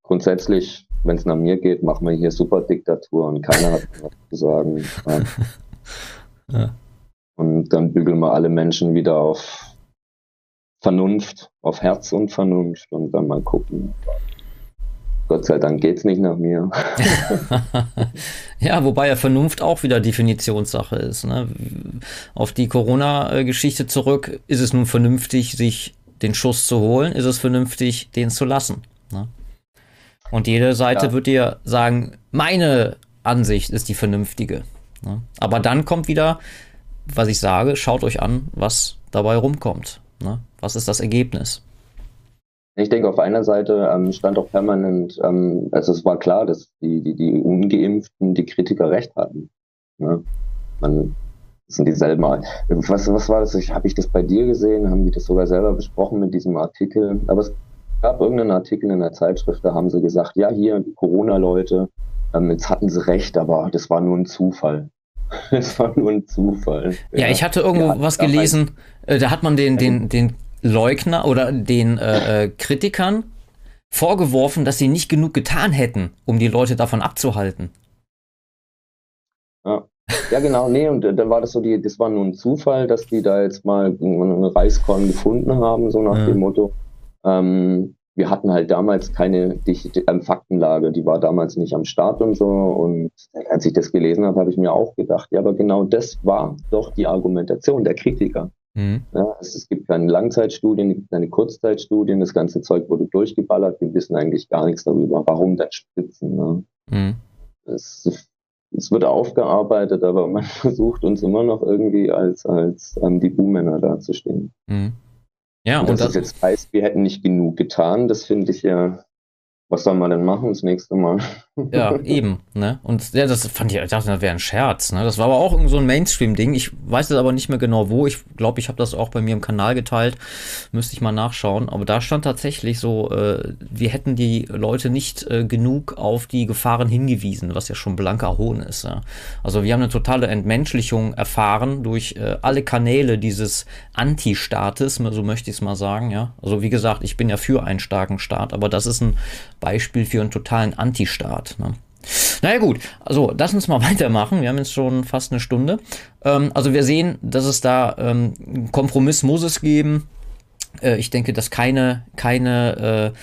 Grundsätzlich, wenn es nach mir geht, machen wir hier super Diktatur und keiner hat was zu sagen. Ja. ja. Und dann bügeln wir alle Menschen wieder auf Vernunft, auf Herz und Vernunft und dann mal gucken. Gott sei Dank geht es nicht nach mir. ja, wobei ja Vernunft auch wieder Definitionssache ist. Ne? Auf die Corona-Geschichte zurück, ist es nun vernünftig, sich den Schuss zu holen? Ist es vernünftig, den zu lassen? Ne? Und jede Seite ja. wird dir sagen, meine Ansicht ist die vernünftige. Ne? Aber dann kommt wieder was ich sage, schaut euch an, was dabei rumkommt. Ne? Was ist das Ergebnis? Ich denke, auf einer Seite ähm, stand auch permanent, ähm, also es war klar, dass die, die, die Ungeimpften, die Kritiker recht hatten. Ne? Man, das sind dieselben. Was, was war das? Habe ich das bei dir gesehen? Haben die das sogar selber besprochen mit diesem Artikel? Aber es gab irgendeinen Artikel in der Zeitschrift, da haben sie gesagt, ja, hier, die Corona-Leute, ähm, jetzt hatten sie recht, aber das war nur ein Zufall. Es war nur ein Zufall. Ja, ja ich hatte irgendwo ja, was gelesen, äh, da hat man den, den, den Leugner oder den äh, äh, Kritikern vorgeworfen, dass sie nicht genug getan hätten, um die Leute davon abzuhalten. Ja. Ja, genau, nee, und äh, dann war das so, die, das war nur ein Zufall, dass die da jetzt mal einen Reiskorn gefunden haben, so nach ja. dem Motto. Ähm, wir hatten halt damals keine dichte ähm, Faktenlage, die war damals nicht am Start und so. Und als ich das gelesen habe, habe ich mir auch gedacht, ja, aber genau das war doch die Argumentation der Kritiker. Mhm. Ja, es, es, gibt keine Langzeitstudien, es gibt keine Kurzzeitstudien, das ganze Zeug wurde durchgeballert, wir wissen eigentlich gar nichts darüber, warum das Spritzen. Ne? Mhm. Es, es, wird aufgearbeitet, aber man versucht uns immer noch irgendwie als, als ähm, die Buhmänner dazustehen. Mhm. Ja, und, und das, das jetzt heißt, wir hätten nicht genug getan, das finde ich ja was soll man denn machen das nächste Mal? Ja, eben, ne? Und ja, das fand ich, ich dachte, das wäre ein Scherz, ne? Das war aber auch irgend so ein Mainstream-Ding. Ich weiß jetzt aber nicht mehr genau wo. Ich glaube, ich habe das auch bei mir im Kanal geteilt. Müsste ich mal nachschauen. Aber da stand tatsächlich so, äh, wir hätten die Leute nicht äh, genug auf die Gefahren hingewiesen, was ja schon blanker Hohn ist. Ja? Also wir haben eine totale Entmenschlichung erfahren durch äh, alle Kanäle dieses Anti-Staates, so möchte ich es mal sagen, ja. Also wie gesagt, ich bin ja für einen starken Staat, aber das ist ein Beispiel für einen totalen Antistaat. Ne? Naja gut, also lass uns mal weitermachen. Wir haben jetzt schon fast eine Stunde. Ähm, also wir sehen, dass es da ähm, Kompromiss muss es geben. Äh, ich denke, dass keine, keine, äh,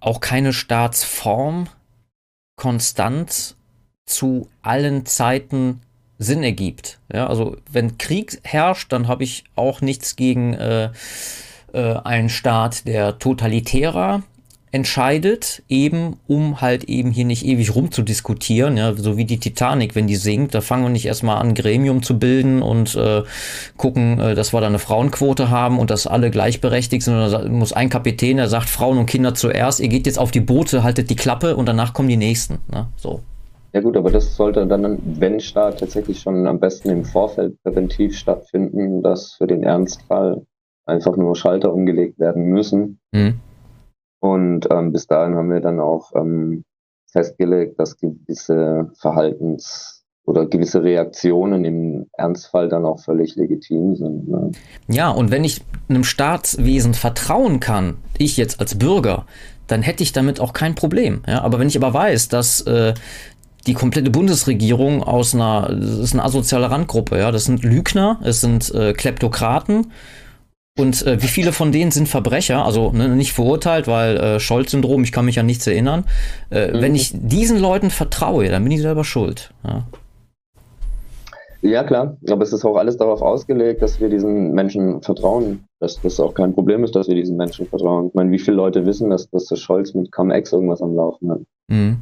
auch keine Staatsform konstant zu allen Zeiten Sinn ergibt. Ja, also wenn Krieg herrscht, dann habe ich auch nichts gegen äh, äh, einen Staat, der totalitärer entscheidet, eben um halt eben hier nicht ewig rumzudiskutieren, ja, so wie die Titanic, wenn die sinkt, da fangen wir nicht erstmal an, Gremium zu bilden und äh, gucken, äh, dass wir da eine Frauenquote haben und dass alle gleichberechtigt sind, sondern da muss ein Kapitän, der sagt, Frauen und Kinder zuerst, ihr geht jetzt auf die Boote, haltet die Klappe und danach kommen die nächsten. Ne? So. Ja gut, aber das sollte dann, wenn Staat tatsächlich schon am besten im Vorfeld präventiv stattfinden, dass für den Ernstfall einfach nur Schalter umgelegt werden müssen. Mhm und ähm, bis dahin haben wir dann auch ähm, festgelegt, dass gewisse Verhaltens- oder gewisse Reaktionen im Ernstfall dann auch völlig legitim sind. Ne? Ja, und wenn ich einem Staatswesen vertrauen kann, ich jetzt als Bürger, dann hätte ich damit auch kein Problem. Ja? Aber wenn ich aber weiß, dass äh, die komplette Bundesregierung aus einer, das ist eine asoziale Randgruppe, ja, das sind Lügner, es sind äh, Kleptokraten und äh, wie viele von denen sind Verbrecher? Also ne, nicht verurteilt, weil äh, Scholz-Syndrom, ich kann mich an nichts erinnern. Äh, mhm. Wenn ich diesen Leuten vertraue, dann bin ich selber schuld. Ja. ja. klar, aber es ist auch alles darauf ausgelegt, dass wir diesen Menschen vertrauen. Dass das auch kein Problem ist, dass wir diesen Menschen vertrauen. Ich meine, wie viele Leute wissen, dass, dass der Scholz mit Cum-Ex irgendwas am Laufen hat? Mhm.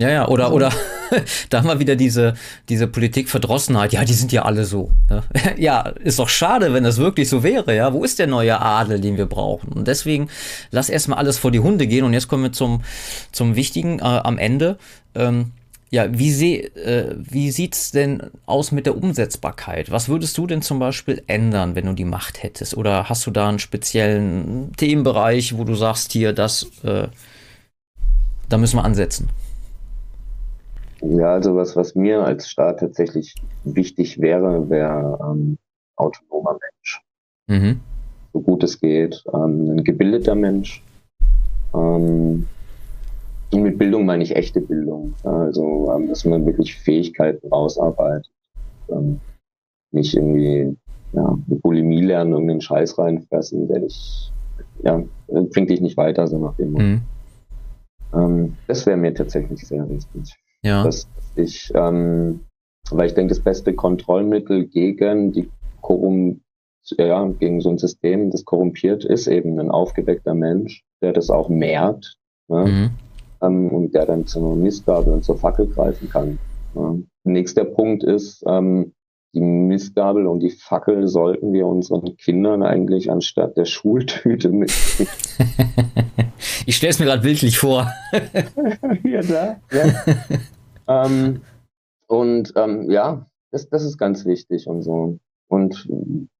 Ja, ja, oder, oder da haben wir wieder diese, diese Politikverdrossenheit. Ja, die sind ja alle so. Ne? Ja, ist doch schade, wenn das wirklich so wäre. Ja, wo ist der neue Adel, den wir brauchen? Und deswegen lass erstmal alles vor die Hunde gehen. Und jetzt kommen wir zum, zum Wichtigen äh, am Ende. Ähm, ja, wie, seh, äh, wie sieht's denn aus mit der Umsetzbarkeit? Was würdest du denn zum Beispiel ändern, wenn du die Macht hättest? Oder hast du da einen speziellen Themenbereich, wo du sagst, hier, das, äh, da müssen wir ansetzen? Ja, also was, was mir als Staat tatsächlich wichtig wäre, wäre ähm, autonomer Mensch. Mhm. So gut es geht. Ähm, ein gebildeter Mensch. Ähm, und mit Bildung meine ich echte Bildung. Also, ähm, dass man wirklich Fähigkeiten rausarbeitet. Ähm, nicht irgendwie ja, eine Bulimie lernen, irgendeinen Scheiß reinfressen, der dich, ja, bringt dich nicht weiter, so nach dem Motto. Mhm. Ähm, das wäre mir tatsächlich sehr wichtig. Ja. Dass ich, ähm, weil ich denke, das beste Kontrollmittel gegen die Korrum ja, gegen so ein System, das korrumpiert ist, eben ein aufgeweckter Mensch, der das auch mehrt ne? mhm. ähm, und der dann zur Missgabe und zur Fackel greifen kann. Ja. Nächster Punkt ist, ähm, die Missgabel und die Fackel sollten wir unseren Kindern eigentlich anstatt der Schultüte mitgeben. ich stelle es mir gerade bildlich vor. ja, da. Ja. ähm, und ähm, ja, das, das ist ganz wichtig und so. Und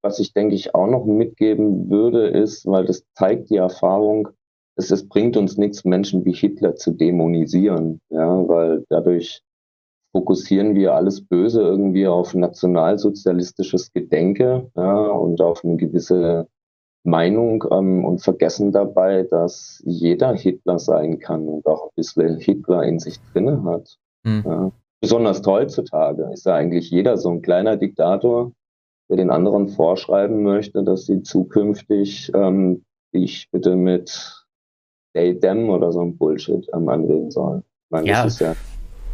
was ich denke ich auch noch mitgeben würde, ist, weil das zeigt die Erfahrung, es, es bringt uns nichts, Menschen wie Hitler zu dämonisieren, ja, weil dadurch fokussieren wir alles Böse irgendwie auf nationalsozialistisches Gedenke ja, und auf eine gewisse Meinung ähm, und vergessen dabei, dass jeder Hitler sein kann und auch ein bisschen Hitler in sich drinne hat. Mhm. Ja. Besonders heutzutage ist ja eigentlich jeder so ein kleiner Diktator, der den anderen vorschreiben möchte, dass sie zukünftig ähm, ich bitte mit Day Dem oder so ein Bullshit ähm, anreden sollen. Ich meine, ja. das ist ja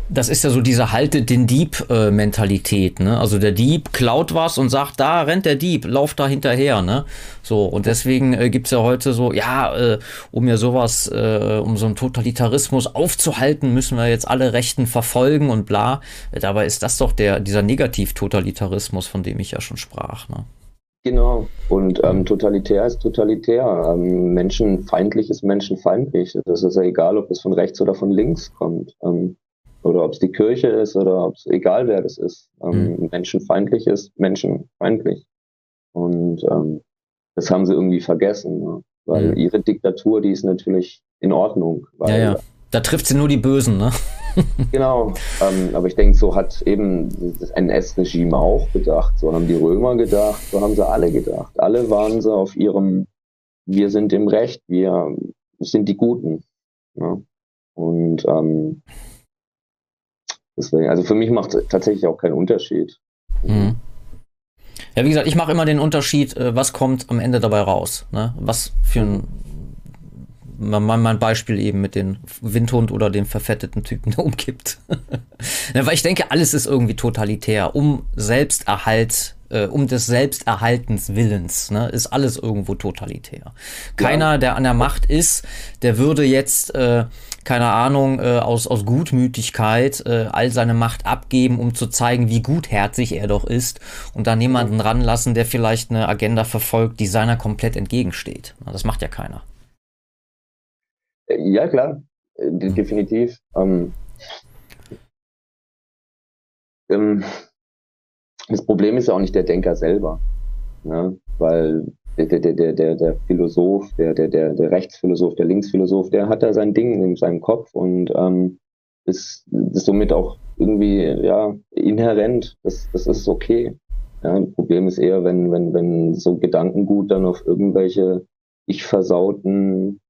das ist ja so diese Halte den Dieb-Mentalität, ne? Also der Dieb klaut was und sagt, da rennt der Dieb, lauf da hinterher, ne? So, und deswegen äh, gibt ja heute so, ja, äh, um ja sowas, äh, um so einen Totalitarismus aufzuhalten, müssen wir jetzt alle Rechten verfolgen und bla. Dabei ist das doch der, dieser Negativ-Totalitarismus, von dem ich ja schon sprach, ne? Genau. Und ähm, totalitär ist totalitär. Ähm, menschenfeindlich ist menschenfeindlich. Das ist ja egal, ob es von rechts oder von links kommt. Ähm, oder ob es die Kirche ist oder ob es egal wer das ist. Ähm, mhm. Menschenfeindlich ist menschenfeindlich. Und ähm, das haben sie irgendwie vergessen, ne? weil mhm. ihre Diktatur, die ist natürlich in Ordnung. ja, ja. Da trifft sie nur die Bösen, ne? genau. Ähm, aber ich denke, so hat eben das NS-Regime auch gedacht. So haben die Römer gedacht, so haben sie alle gedacht. Alle waren sie auf ihrem, wir sind im Recht, wir sind die Guten. Ne? Und ähm, Deswegen, also für mich macht es tatsächlich auch keinen Unterschied. Mhm. Ja, wie gesagt, ich mache immer den Unterschied, äh, was kommt am Ende dabei raus. Ne? Was für ein mein, Beispiel eben mit dem Windhund oder dem verfetteten Typen, ja, weil ich denke, alles ist irgendwie totalitär. Um Selbsterhalt, äh, um des Selbsterhaltens Willens, ne, ist alles irgendwo totalitär. Keiner, ja. der an der Macht ist, der würde jetzt, äh, keine Ahnung, äh, aus, aus Gutmütigkeit äh, all seine Macht abgeben, um zu zeigen, wie gutherzig er doch ist und dann jemanden ranlassen, der vielleicht eine Agenda verfolgt, die seiner komplett entgegensteht. Das macht ja keiner. Ja, klar, äh, definitiv. Ähm, ähm, das Problem ist ja auch nicht der Denker selber, ne? weil der, der, der, der, der Philosoph, der, der, der, der Rechtsphilosoph, der Linksphilosoph, der hat da sein Ding in seinem Kopf und ähm, ist, ist somit auch irgendwie ja inhärent. Das, das ist okay. Ja, das Problem ist eher, wenn, wenn, wenn so Gedankengut dann auf irgendwelche ich versauten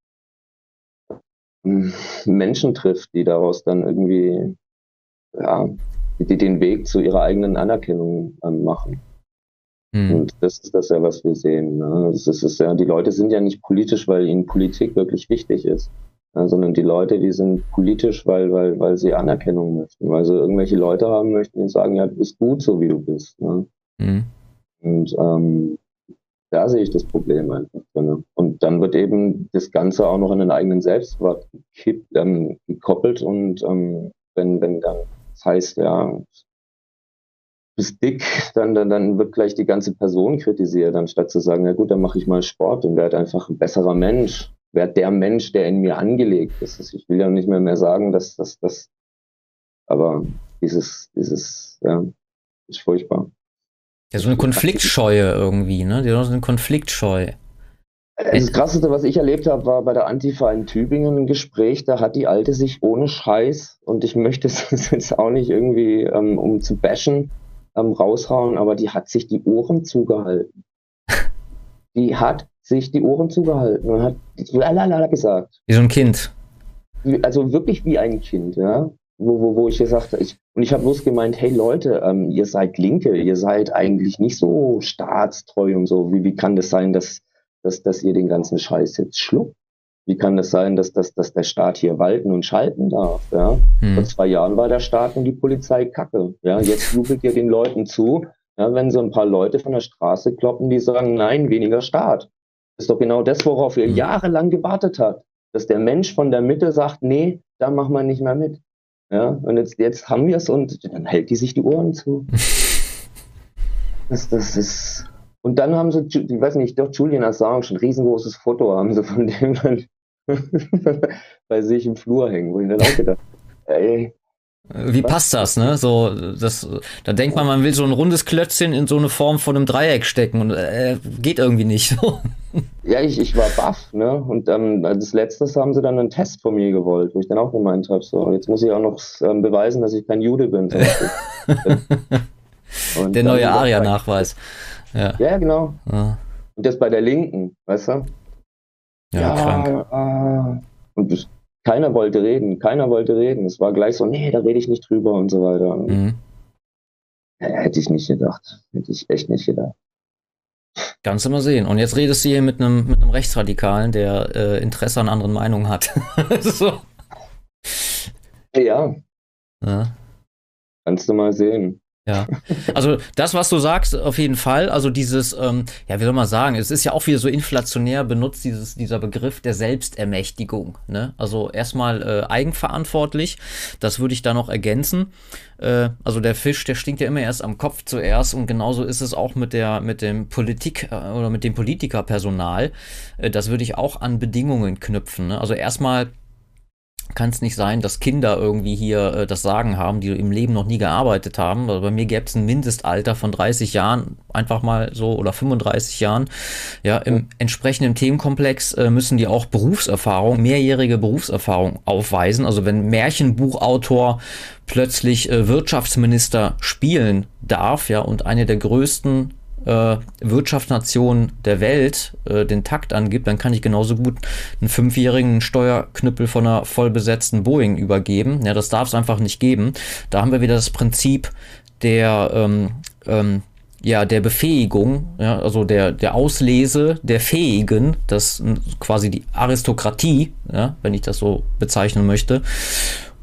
Menschen trifft, die daraus dann irgendwie ja, die den Weg zu ihrer eigenen Anerkennung ähm, machen. Mhm. Und das ist das ja, was wir sehen. Ne? Das ist, ja, die Leute sind ja nicht politisch, weil ihnen Politik wirklich wichtig ist, ja, sondern die Leute, die sind politisch, weil, weil, weil sie Anerkennung möchten, weil sie irgendwelche Leute haben möchten, die sagen, ja, du bist gut, so wie du bist. Ne? Mhm. Und ähm, da sehe ich das Problem einfach drin. Und dann wird eben das Ganze auch noch in den eigenen Selbstwert ähm, gekoppelt und ähm, wenn, wenn dann heißt, ja, bist dick, dann, dann, dann wird gleich die ganze Person kritisiert, anstatt zu sagen, ja gut, dann mache ich mal Sport und werde einfach ein besserer Mensch, werde der Mensch, der in mir angelegt ist. Ich will ja nicht mehr mehr sagen, dass das, das, aber dieses, dieses, ja, ist furchtbar. Ja, so eine Konfliktscheue irgendwie, ne? Die haben so eine Konfliktscheu. Das Krasseste, was ich erlebt habe, war bei der Antifa in Tübingen ein Gespräch, da hat die Alte sich ohne Scheiß, und ich möchte es jetzt auch nicht irgendwie, ähm, um zu bashen, ähm, raushauen, aber die hat sich die Ohren zugehalten. Die hat sich die Ohren zugehalten und hat lalala gesagt. Wie so ein Kind. Also wirklich wie ein Kind, ja wo, wo, wo ich gesagt habe, ich, und ich habe bloß gemeint, hey Leute, ähm, ihr seid Linke, ihr seid eigentlich nicht so staatstreu und so. Wie, wie kann das sein, dass, dass, dass ihr den ganzen Scheiß jetzt schluckt? Wie kann das sein, dass, dass, dass der Staat hier walten und schalten darf? Ja? Hm. Vor zwei Jahren war der Staat und die Polizei kacke. Ja? Jetzt jubelt ihr den Leuten zu, ja, wenn so ein paar Leute von der Straße kloppen, die sagen, nein, weniger Staat. Das ist doch genau das, worauf ihr hm. jahrelang gewartet habt. Dass der Mensch von der Mitte sagt, nee, da machen wir nicht mehr mit. Ja, und jetzt, jetzt haben wir es und dann hält die sich die Ohren zu. Das, das ist. Und dann haben sie, ich weiß nicht, doch Julian Assange, ein riesengroßes Foto haben sie von dem dann bei sich im Flur hängen, wo ich dann auch gedacht, ey, wie passt das, ne? So, das, da denkt man, man will so ein rundes Klötzchen in so eine Form von einem Dreieck stecken und äh, geht irgendwie nicht. ja, ich, ich war baff, ne? Und ähm, als letztes haben sie dann einen Test von mir gewollt, wo ich dann auch gemeint habe, so, jetzt muss ich auch noch ähm, beweisen, dass ich kein Jude bin. Der neue ARIA-Nachweis. Ja. ja, genau. Ja. Und das bei der Linken, weißt du? Ja, ja krank. Ah. Und das, keiner wollte reden, keiner wollte reden. Es war gleich so, nee, da rede ich nicht drüber und so weiter. Mhm. Ja, hätte ich nicht gedacht. Hätte ich echt nicht gedacht. Kannst du mal sehen. Und jetzt redest du hier mit einem, mit einem Rechtsradikalen, der äh, Interesse an anderen Meinungen hat. so. Ja. ja. Kannst du mal sehen. Ja, also das, was du sagst, auf jeden Fall. Also dieses, ähm, ja, wie soll man sagen, es ist ja auch wieder so inflationär benutzt, dieses, dieser Begriff der Selbstermächtigung. Ne? Also erstmal äh, eigenverantwortlich, das würde ich da noch ergänzen. Äh, also der Fisch, der stinkt ja immer erst am Kopf zuerst und genauso ist es auch mit der, mit dem Politik äh, oder mit dem Politikerpersonal. Äh, das würde ich auch an Bedingungen knüpfen. Ne? Also erstmal kann es nicht sein, dass Kinder irgendwie hier äh, das Sagen haben, die im Leben noch nie gearbeitet haben. Also bei mir gäbe es ein Mindestalter von 30 Jahren, einfach mal so, oder 35 Jahren. Ja, im entsprechenden Themenkomplex äh, müssen die auch Berufserfahrung, mehrjährige Berufserfahrung aufweisen. Also wenn Märchenbuchautor plötzlich äh, Wirtschaftsminister spielen darf, ja, und eine der größten äh, Wirtschaftsnation der Welt äh, den Takt angibt, dann kann ich genauso gut einen fünfjährigen Steuerknüppel von einer vollbesetzten Boeing übergeben. Ja, das darf es einfach nicht geben. Da haben wir wieder das Prinzip der ähm, ähm, ja, der Befähigung, ja, also der, der Auslese der Fähigen, das quasi die Aristokratie, ja, wenn ich das so bezeichnen möchte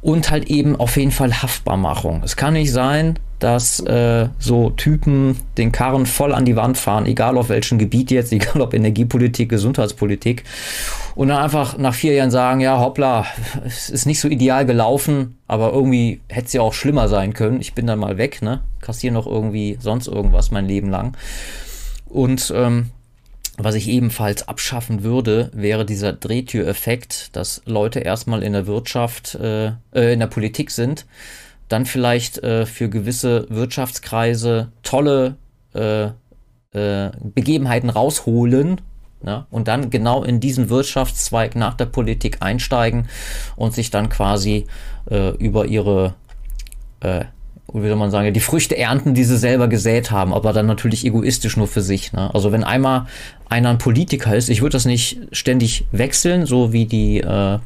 und halt eben auf jeden Fall Haftbarmachung. Es kann nicht sein, dass äh, so Typen den Karren voll an die Wand fahren, egal auf welchem Gebiet jetzt, egal ob Energiepolitik, Gesundheitspolitik, und dann einfach nach vier Jahren sagen, ja, hoppla, es ist nicht so ideal gelaufen, aber irgendwie hätte es ja auch schlimmer sein können. Ich bin dann mal weg, ne? Kassiere noch irgendwie sonst irgendwas mein Leben lang. Und ähm, was ich ebenfalls abschaffen würde, wäre dieser Drehtüreffekt, dass Leute erstmal in der Wirtschaft, äh, äh, in der Politik sind, dann vielleicht äh, für gewisse Wirtschaftskreise tolle äh, äh, Begebenheiten rausholen ja, und dann genau in diesen Wirtschaftszweig nach der Politik einsteigen und sich dann quasi äh, über ihre äh, wie soll man sagen, die Früchte ernten, die sie selber gesät haben, aber dann natürlich egoistisch nur für sich. Ne? Also wenn einmal einer ein Politiker ist, ich würde das nicht ständig wechseln, so wie die äh,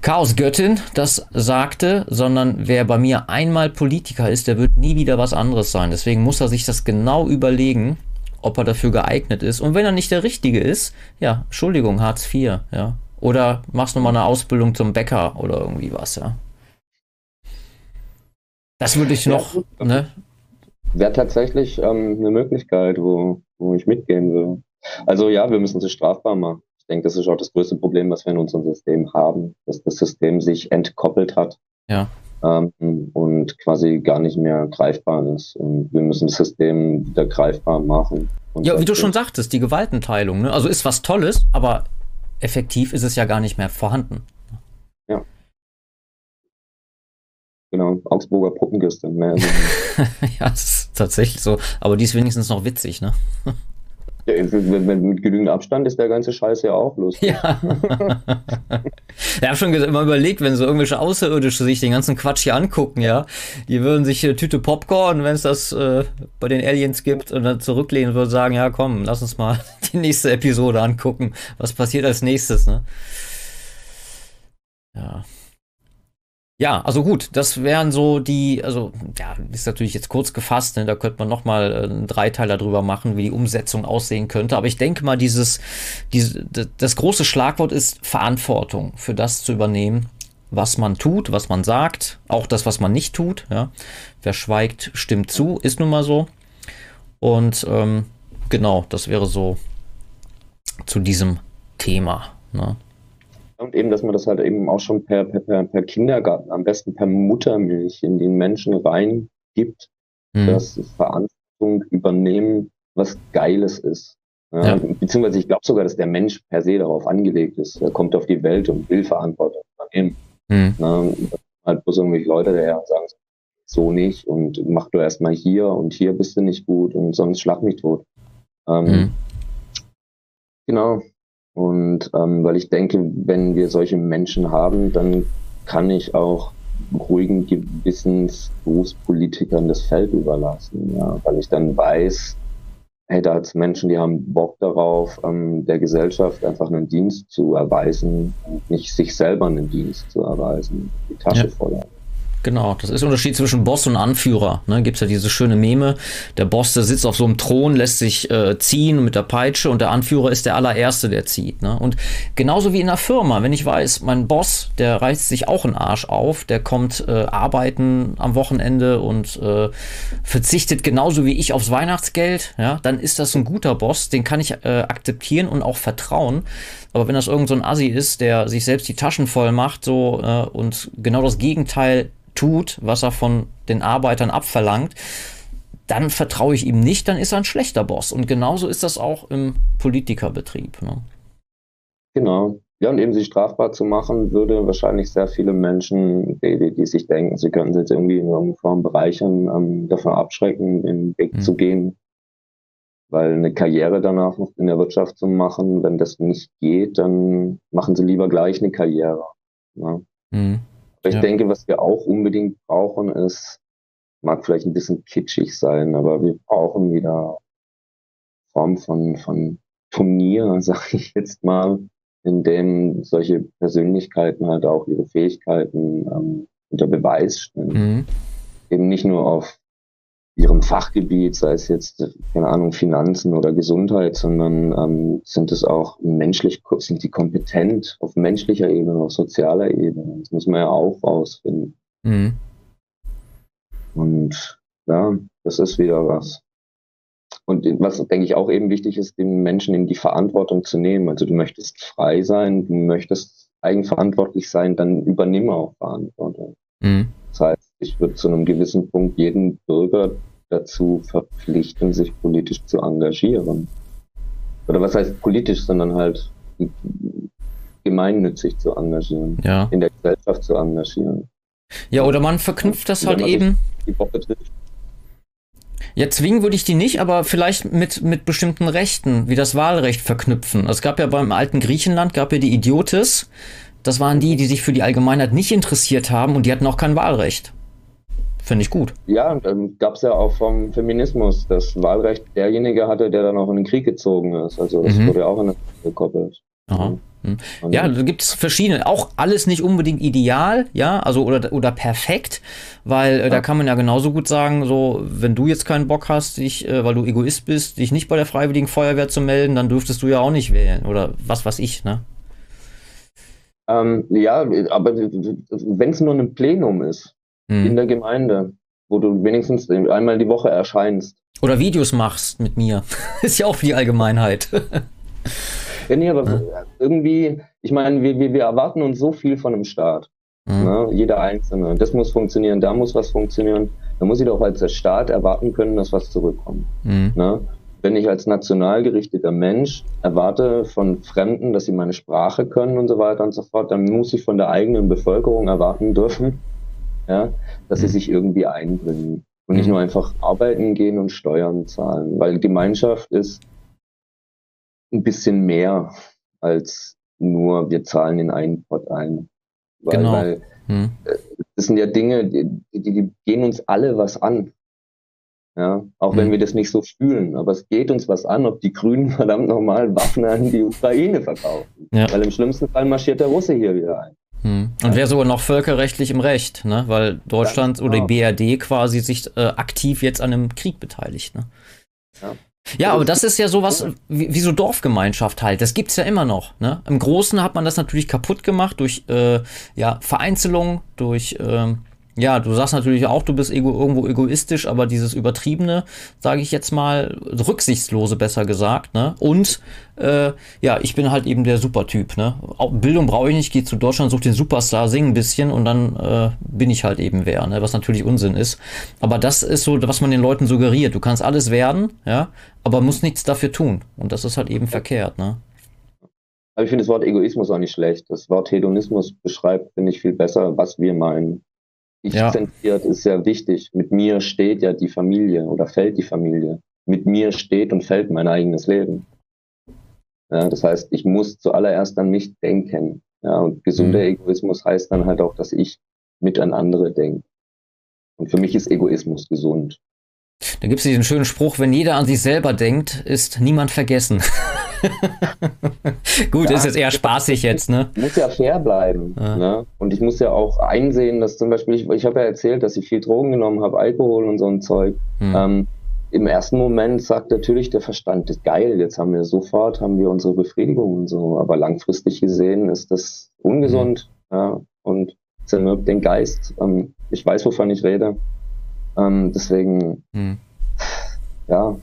Chaosgöttin das sagte, sondern wer bei mir einmal Politiker ist, der wird nie wieder was anderes sein. Deswegen muss er sich das genau überlegen, ob er dafür geeignet ist. Und wenn er nicht der Richtige ist, ja, Entschuldigung, Hartz IV, ja. Oder machst du mal eine Ausbildung zum Bäcker oder irgendwie was, ja. Das würde ich noch. Ja, ne? Wäre tatsächlich ähm, eine Möglichkeit, wo, wo ich mitgehen will. Also ja, wir müssen es strafbar machen. Ich denke, das ist auch das größte Problem, was wir in unserem System haben, dass das System sich entkoppelt hat. Ja. Ähm, und quasi gar nicht mehr greifbar ist. Und wir müssen das System wieder greifbar machen. ja, wie du schon sagtest, die Gewaltenteilung. Ne? Also ist was Tolles, aber effektiv ist es ja gar nicht mehr vorhanden. Ja. Genau, Augsburger Puppenkiste. ja, das ist tatsächlich so. Aber die ist wenigstens noch witzig, ne? Ja, mit genügend Abstand ist der ganze Scheiß ja auch lustig. Ja. ich habe schon immer überlegt, wenn so irgendwelche Außerirdische sich den ganzen Quatsch hier angucken, ja, die würden sich eine Tüte Popcorn, wenn es das äh, bei den Aliens gibt, und dann zurücklehnen und würden sagen, ja komm, lass uns mal die nächste Episode angucken. Was passiert als nächstes, ne? Ja. Ja, also gut, das wären so die, also ja, ist natürlich jetzt kurz gefasst, ne, da könnte man nochmal äh, einen Dreiteiler drüber machen, wie die Umsetzung aussehen könnte. Aber ich denke mal, dieses, diese, das große Schlagwort ist Verantwortung für das zu übernehmen, was man tut, was man sagt, auch das, was man nicht tut. Ja. Wer schweigt, stimmt zu, ist nun mal so. Und ähm, genau, das wäre so zu diesem Thema. Ne? Und eben, dass man das halt eben auch schon per, per, per Kindergarten, am besten per Muttermilch in den Menschen reingibt, mhm. dass Verantwortung übernehmen was Geiles ist. Ja, ja. Beziehungsweise ich glaube sogar, dass der Mensch per se darauf angelegt ist. Er kommt auf die Welt und will Verantwortung übernehmen. Mhm. Na, halt bloß irgendwelche Leute daher sagen, so nicht und mach du erstmal hier und hier bist du nicht gut und sonst schlag mich tot. Ähm, mhm. Genau, und ähm, weil ich denke, wenn wir solche Menschen haben, dann kann ich auch ruhigen Gewissens Berufspolitikern das Feld überlassen, ja, weil ich dann weiß, hey, da hat es Menschen, die haben Bock darauf, ähm, der Gesellschaft einfach einen Dienst zu erweisen und nicht sich selber einen Dienst zu erweisen, die Tasche ja. voll haben. Genau, das ist der Unterschied zwischen Boss und Anführer. Ne, Gibt es ja diese schöne Meme. Der Boss, der sitzt auf so einem Thron, lässt sich äh, ziehen mit der Peitsche und der Anführer ist der allererste, der zieht. Ne? Und genauso wie in der Firma, wenn ich weiß, mein Boss, der reißt sich auch einen Arsch auf, der kommt äh, arbeiten am Wochenende und äh, verzichtet genauso wie ich aufs Weihnachtsgeld, ja, dann ist das ein guter Boss, den kann ich äh, akzeptieren und auch vertrauen. Aber wenn das irgend so ein Assi ist, der sich selbst die Taschen voll macht, so äh, und genau das Gegenteil tut, was er von den Arbeitern abverlangt, dann vertraue ich ihm nicht, dann ist er ein schlechter Boss. Und genauso ist das auch im Politikerbetrieb. Ne? Genau. Ja, und eben sich strafbar zu machen, würde wahrscheinlich sehr viele Menschen, die, die sich denken, sie könnten sich jetzt irgendwie in irgendeiner Form bereichern, ähm, davon abschrecken, den Weg mhm. zu gehen. Weil eine Karriere danach noch in der Wirtschaft zu machen, wenn das nicht geht, dann machen sie lieber gleich eine Karriere. Ne? Mhm. Aber ich ja. denke, was wir auch unbedingt brauchen, ist, mag vielleicht ein bisschen kitschig sein, aber wir brauchen wieder Form von, von Turnier, sage ich jetzt mal, in dem solche Persönlichkeiten halt auch ihre Fähigkeiten ähm, unter Beweis stellen. Mhm. Eben nicht nur auf ihrem Fachgebiet, sei es jetzt, keine Ahnung, Finanzen oder Gesundheit, sondern ähm, sind es auch menschlich, sind die kompetent auf menschlicher Ebene, auf sozialer Ebene. Das muss man ja auch rausfinden. Mhm. Und ja, das ist wieder was. Und was, denke ich, auch eben wichtig ist, den Menschen in die Verantwortung zu nehmen. Also du möchtest frei sein, du möchtest eigenverantwortlich sein, dann übernimm auch Verantwortung. Mhm. Das heißt, ich würde zu einem gewissen Punkt jeden Bürger dazu verpflichten, sich politisch zu engagieren. Oder was heißt politisch, sondern halt gemeinnützig zu engagieren, ja. in der Gesellschaft zu engagieren. Ja, oder man verknüpft das halt eben. Ja, zwingen würde ich die nicht, aber vielleicht mit, mit bestimmten Rechten, wie das Wahlrecht verknüpfen. Es gab ja beim alten Griechenland, gab ja die Idiotes. Das waren die, die sich für die Allgemeinheit nicht interessiert haben und die hatten auch kein Wahlrecht. Finde ich gut. Ja, und dann gab es ja auch vom Feminismus das Wahlrecht derjenige hatte, der dann auch in den Krieg gezogen ist. Also das mhm. wurde ja auch in gekoppelt. Aha. Mhm. Ja, da gibt es verschiedene, auch alles nicht unbedingt ideal, ja, also oder, oder perfekt, weil äh, ja. da kann man ja genauso gut sagen, so, wenn du jetzt keinen Bock hast, dich, äh, weil du Egoist bist, dich nicht bei der Freiwilligen Feuerwehr zu melden, dann dürftest du ja auch nicht wählen oder was weiß ich, ne? Ähm, ja, aber wenn es nur ein Plenum ist, mhm. in der Gemeinde, wo du wenigstens einmal die Woche erscheinst. Oder Videos machst mit mir. ist ja auch für die Allgemeinheit. ja, nee, aber ja. irgendwie, ich meine, wir, wir, wir erwarten uns so viel von einem Staat. Mhm. Ne? Jeder Einzelne. Das muss funktionieren, da muss was funktionieren. Da muss ich doch als der Staat erwarten können, dass was zurückkommt. Mhm. Ne? Wenn ich als national gerichteter Mensch erwarte von Fremden, dass sie meine Sprache können und so weiter und so fort, dann muss ich von der eigenen Bevölkerung erwarten dürfen, ja, dass sie mhm. sich irgendwie einbringen und nicht mhm. nur einfach arbeiten gehen und Steuern zahlen, weil Gemeinschaft ist ein bisschen mehr als nur wir zahlen in einen Pot ein. Weil, genau. weil hm. das sind ja Dinge, die, die, gehen uns alle was an. Ja, auch hm. wenn wir das nicht so fühlen, aber es geht uns was an, ob die Grünen verdammt nochmal Waffen an die Ukraine verkaufen. Ja. Weil im schlimmsten Fall marschiert der Russe hier wieder ein. Hm. Und wäre sogar noch völkerrechtlich im Recht, ne? weil Deutschland ja, oder die genau. BRD quasi sich äh, aktiv jetzt an einem Krieg beteiligt. Ne? Ja. Ja, aber das ist ja sowas wie, wie so Dorfgemeinschaft halt. Das gibt's ja immer noch. Ne? Im Großen hat man das natürlich kaputt gemacht durch äh, ja, Vereinzelung, durch ähm, ja, du sagst natürlich auch, du bist ego irgendwo egoistisch, aber dieses Übertriebene, sage ich jetzt mal, rücksichtslose besser gesagt, ne? Und äh, ja, ich bin halt eben der Supertyp, ne? Bildung brauche ich nicht, geh zu Deutschland, such den Superstar, sing ein bisschen und dann äh, bin ich halt eben wer, ne? Was natürlich Unsinn ist. Aber das ist so, was man den Leuten suggeriert. Du kannst alles werden, ja, aber musst nichts dafür tun. Und das ist halt eben verkehrt, ne? Aber ich finde das Wort Egoismus auch nicht schlecht. Das Wort Hedonismus beschreibt, finde ich, viel besser, was wir meinen. Ich ja. zentriert ist sehr wichtig. Mit mir steht ja die Familie oder fällt die Familie. Mit mir steht und fällt mein eigenes Leben. Ja, das heißt, ich muss zuallererst an mich denken. Ja, und gesunder mhm. Egoismus heißt dann halt auch, dass ich mit an andere denke. Und für mich ist Egoismus gesund. Da gibt es diesen schönen Spruch, wenn jeder an sich selber denkt, ist niemand vergessen. Gut, ja, ist jetzt eher spaßig jetzt, ne? Muss ja fair bleiben. Ja. Ne? Und ich muss ja auch einsehen, dass zum Beispiel, ich, ich habe ja erzählt, dass ich viel Drogen genommen habe, Alkohol und so ein Zeug. Hm. Ähm, Im ersten Moment sagt natürlich der Verstand, das ist geil, jetzt haben wir sofort, haben wir unsere Befriedigung und so. Aber langfristig gesehen ist das ungesund hm. ja, und zermürbt den Geist. Ähm, ich weiß, wovon ich rede. Ähm, deswegen, hm. ja,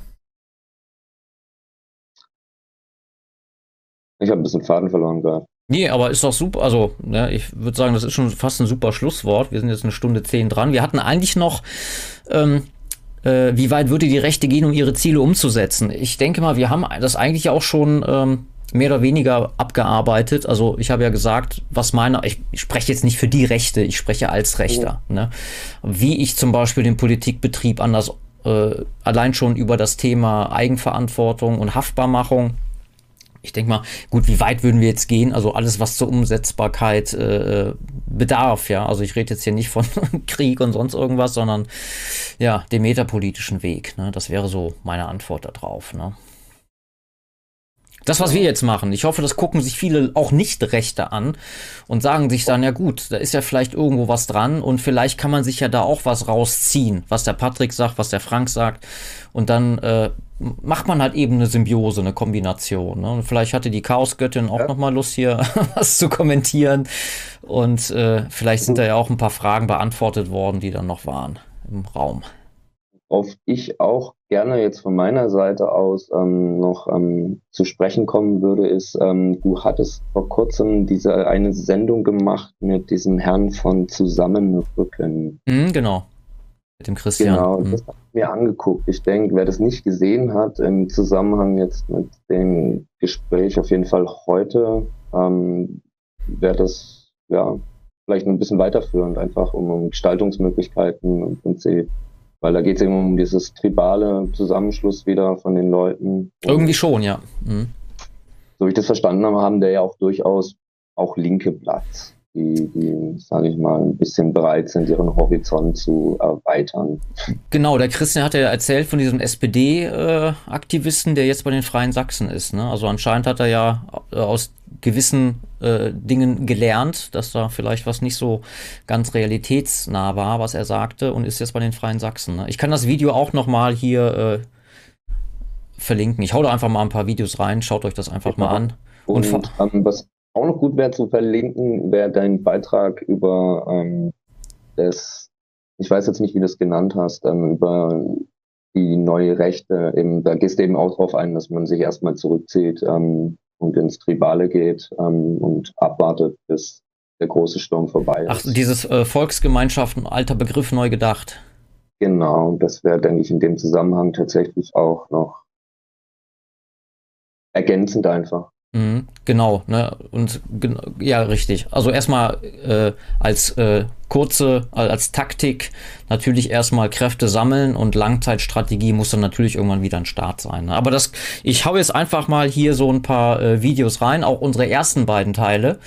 Ich habe ein bisschen Faden verloren gerade. Nee, aber ist doch super. Also, ja, ich würde sagen, das ist schon fast ein super Schlusswort. Wir sind jetzt eine Stunde zehn dran. Wir hatten eigentlich noch, ähm, äh, wie weit würde die Rechte gehen, um ihre Ziele umzusetzen? Ich denke mal, wir haben das eigentlich auch schon ähm, mehr oder weniger abgearbeitet. Also, ich habe ja gesagt, was meine, ich, ich spreche jetzt nicht für die Rechte, ich spreche als Rechter. Mhm. Ne? Wie ich zum Beispiel den Politikbetrieb anders, äh, allein schon über das Thema Eigenverantwortung und Haftbarmachung ich denke mal, gut, wie weit würden wir jetzt gehen? Also alles, was zur Umsetzbarkeit äh, bedarf, ja. Also ich rede jetzt hier nicht von Krieg und sonst irgendwas, sondern ja, dem metapolitischen Weg. Ne? Das wäre so meine Antwort darauf. Ne? Das, was wir jetzt machen, ich hoffe, das gucken sich viele auch Nicht-Rechte an und sagen sich dann, ja gut, da ist ja vielleicht irgendwo was dran und vielleicht kann man sich ja da auch was rausziehen, was der Patrick sagt, was der Frank sagt. Und dann äh, macht man halt eben eine Symbiose, eine Kombination. Ne? Und vielleicht hatte die Chaosgöttin auch ja. noch mal Lust, hier was zu kommentieren. Und äh, vielleicht sind da ja auch ein paar Fragen beantwortet worden, die dann noch waren im Raum auf ich auch gerne jetzt von meiner Seite aus ähm, noch ähm, zu sprechen kommen würde, ist, ähm, du hattest vor kurzem diese eine Sendung gemacht mit diesem Herrn von Zusammenrücken. Mhm, genau. Mit dem Christian. Genau, mhm. das habe ich mir angeguckt. Ich denke, wer das nicht gesehen hat, im Zusammenhang jetzt mit dem Gespräch auf jeden Fall heute, ähm, wäre das ja vielleicht ein bisschen weiterführend, einfach um, um Gestaltungsmöglichkeiten im Prinzip weil da geht es eben um dieses tribale Zusammenschluss wieder von den Leuten. Irgendwie schon, ja. Mhm. So wie ich das verstanden habe, haben der ja auch durchaus auch linke Platz, die, die sage ich mal, ein bisschen bereit sind, ihren Horizont zu erweitern. Genau, der Christian hat ja erzählt von diesem SPD-Aktivisten, äh, der jetzt bei den Freien Sachsen ist. Ne? Also anscheinend hat er ja äh, aus gewissen äh, Dingen gelernt, dass da vielleicht was nicht so ganz realitätsnah war, was er sagte, und ist jetzt bei den Freien Sachsen. Ne? Ich kann das Video auch noch mal hier äh, verlinken. Ich hau da einfach mal ein paar Videos rein, schaut euch das einfach mal an. Und, und ähm, was auch noch gut wäre zu verlinken, wäre dein Beitrag über ähm, das, ich weiß jetzt nicht, wie du es genannt hast, ähm, über die neue Rechte. Eben, da gehst du eben auch darauf ein, dass man sich erstmal zurückzieht, ähm, und ins Tribale geht ähm, und abwartet, bis der große Sturm vorbei ist. Ach, dieses äh, Volksgemeinschaft, ein alter Begriff, neu gedacht. Genau, das wäre, denke ich, in dem Zusammenhang tatsächlich auch noch ergänzend einfach. Mhm, genau, ne? Und ja, richtig. Also erstmal äh, als äh, kurze, als Taktik natürlich erstmal Kräfte sammeln und Langzeitstrategie muss dann natürlich irgendwann wieder ein Start sein. Ne? Aber das, ich hau jetzt einfach mal hier so ein paar äh, Videos rein, auch unsere ersten beiden Teile.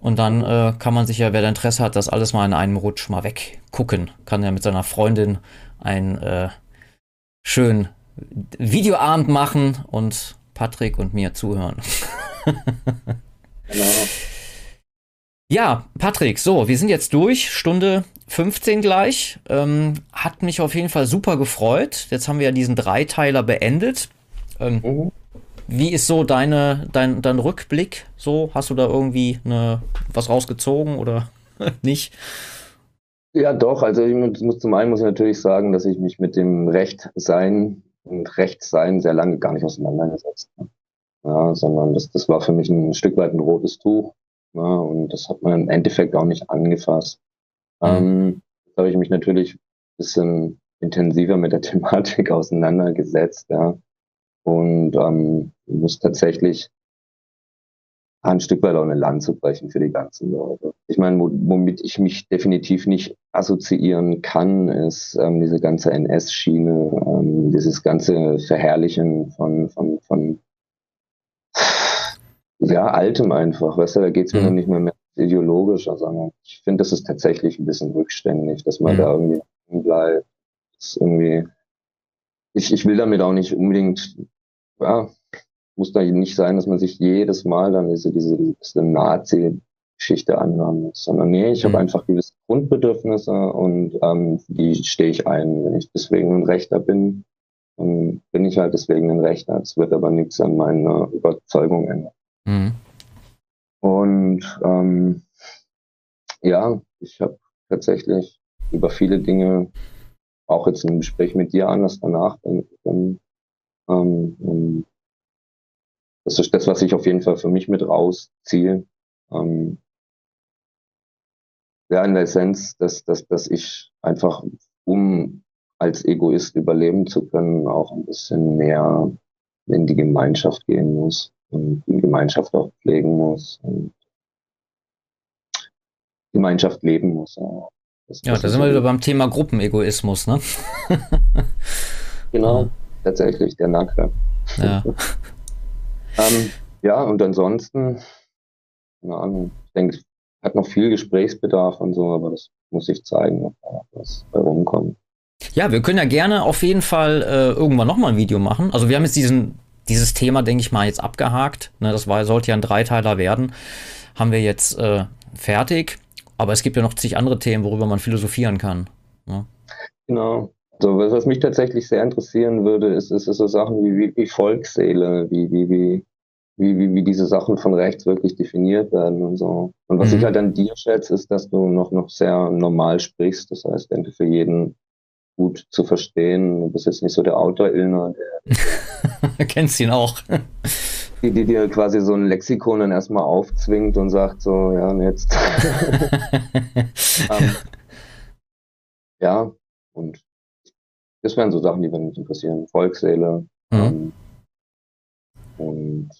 Und dann äh, kann man sich ja, wer da Interesse hat, das alles mal in einem Rutsch mal weggucken. Kann ja mit seiner Freundin einen äh, schönen Videoabend machen und Patrick und mir zuhören. genau. Ja, Patrick, so, wir sind jetzt durch, Stunde 15 gleich. Ähm, hat mich auf jeden Fall super gefreut. Jetzt haben wir ja diesen Dreiteiler beendet. Ähm, mhm. Wie ist so deine, dein, dein Rückblick? So, hast du da irgendwie eine, was rausgezogen oder nicht? Ja, doch. Also ich muss, zum einen muss ich natürlich sagen, dass ich mich mit dem Rechtsein und Rechtssein sehr lange gar nicht auseinandergesetzt habe ja, sondern das, das war für mich ein Stück weit ein rotes Tuch. Ja, und das hat man im Endeffekt auch nicht angefasst. Mhm. Ähm, da habe ich mich natürlich ein bisschen intensiver mit der Thematik auseinandergesetzt, ja. Und ähm, muss tatsächlich ein Stück weit auch eine Lanze brechen für die ganzen Leute. Ich meine, womit ich mich definitiv nicht assoziieren kann, ist ähm, diese ganze NS-Schiene, ähm, dieses ganze Verherrlichen von, von, von ja, altem einfach, weißt du, da geht es mir mhm. nicht mehr, mehr ideologisch, sondern ich finde, das ist tatsächlich ein bisschen rückständig, dass man mhm. da irgendwie bleibt. Das ist irgendwie, ich, ich will damit auch nicht unbedingt, ja, muss da nicht sein, dass man sich jedes Mal dann diese, diese, diese Nazi-Geschichte anhören muss, sondern nee, ich mhm. habe einfach gewisse Grundbedürfnisse und ähm, die stehe ich ein. Wenn ich deswegen ein Rechter bin, dann bin ich halt deswegen ein Rechter. Es wird aber nichts an meiner Überzeugung ändern. Mhm. Und ähm, ja, ich habe tatsächlich über viele Dinge auch jetzt im Gespräch mit dir anders danach denken Ähm, das ist das, was ich auf jeden Fall für mich mit rausziehe. Ähm, ja, in der Essenz, dass, dass, dass ich einfach, um als Egoist überleben zu können, auch ein bisschen mehr in die Gemeinschaft gehen muss und die Gemeinschaft auch pflegen muss und Gemeinschaft leben muss. Ja. Das, ja, da sind wir wieder beim Thema Gruppenegoismus, ne? genau, tatsächlich, der Nacke. Ja. Ähm, ja, und ansonsten, keine Ahnung, ich denke, es hat noch viel Gesprächsbedarf und so, aber das muss ich zeigen, was bei rumkommt. Ja, wir können ja gerne auf jeden Fall äh, irgendwann nochmal ein Video machen. Also wir haben jetzt diesen, dieses Thema, denke ich mal, jetzt abgehakt. Ne, das war, sollte ja ein Dreiteiler werden. Haben wir jetzt äh, fertig. Aber es gibt ja noch zig andere Themen, worüber man philosophieren kann. Ne? Genau. So, was, was mich tatsächlich sehr interessieren würde, ist, ist, ist so Sachen wie, wie, wie Volksseele, wie, wie, wie, wie, wie, wie diese Sachen von rechts wirklich definiert werden und so. Und was mhm. ich halt an dir schätze, ist, dass du noch, noch sehr normal sprichst. Das heißt, denke für jeden gut zu verstehen. Du bist jetzt nicht so der Autor-Illner, der. Kennst ihn auch die, die dir quasi so ein Lexikon dann erstmal aufzwingt und sagt so, ja, und jetzt. ähm, ja, und das wären so Sachen, die mich interessieren. Volksseele. Mhm. Ähm, und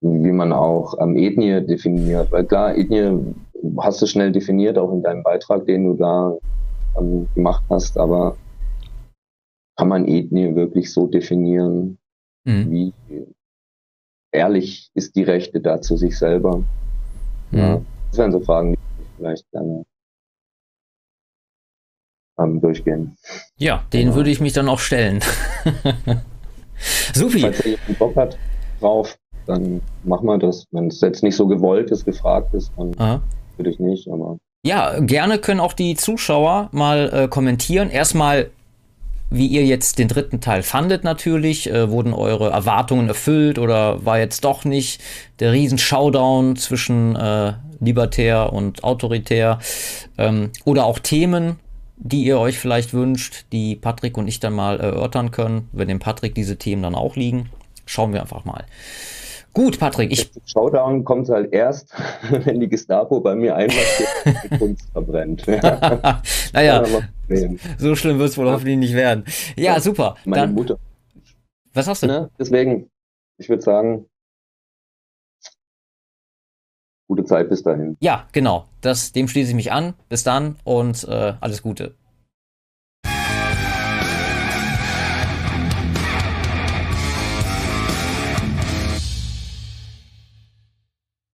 wie man auch ähm, Ethnie definiert. Weil klar, Ethnie hast du schnell definiert, auch in deinem Beitrag, den du da ähm, gemacht hast, aber kann man Ethnie wirklich so definieren, mhm. wie ehrlich ist die Rechte da zu sich selber? Ja, das wären so Fragen, die ich vielleicht gerne ähm, durchgehen. Ja, den genau. würde ich mich dann auch stellen. Supi. Falls jemand Bock hat drauf, dann machen wir das. Wenn es jetzt nicht so gewollt ist, gefragt ist, dann Aha. würde ich nicht, aber. Ja, gerne können auch die Zuschauer mal äh, kommentieren. Erstmal wie ihr jetzt den dritten Teil fandet natürlich. Äh, wurden eure Erwartungen erfüllt oder war jetzt doch nicht der Riesen-Showdown zwischen äh, libertär und autoritär? Ähm, oder auch Themen, die ihr euch vielleicht wünscht, die Patrick und ich dann mal erörtern können, wenn dem Patrick diese Themen dann auch liegen. Schauen wir einfach mal. Gut, Patrick, ich. Showdown kommt halt erst, wenn die Gestapo bei mir einmarschiert und die Kunst verbrennt. Ja. naja, so schlimm wird es wohl hoffentlich nicht werden. Ja, ja super. Meine Dann, Mutter. Was hast du? Ne? Deswegen, ich würde sagen, gute Zeit bis dahin. Ja, genau. Das, dem schließe ich mich an. Bis dann und äh, alles Gute.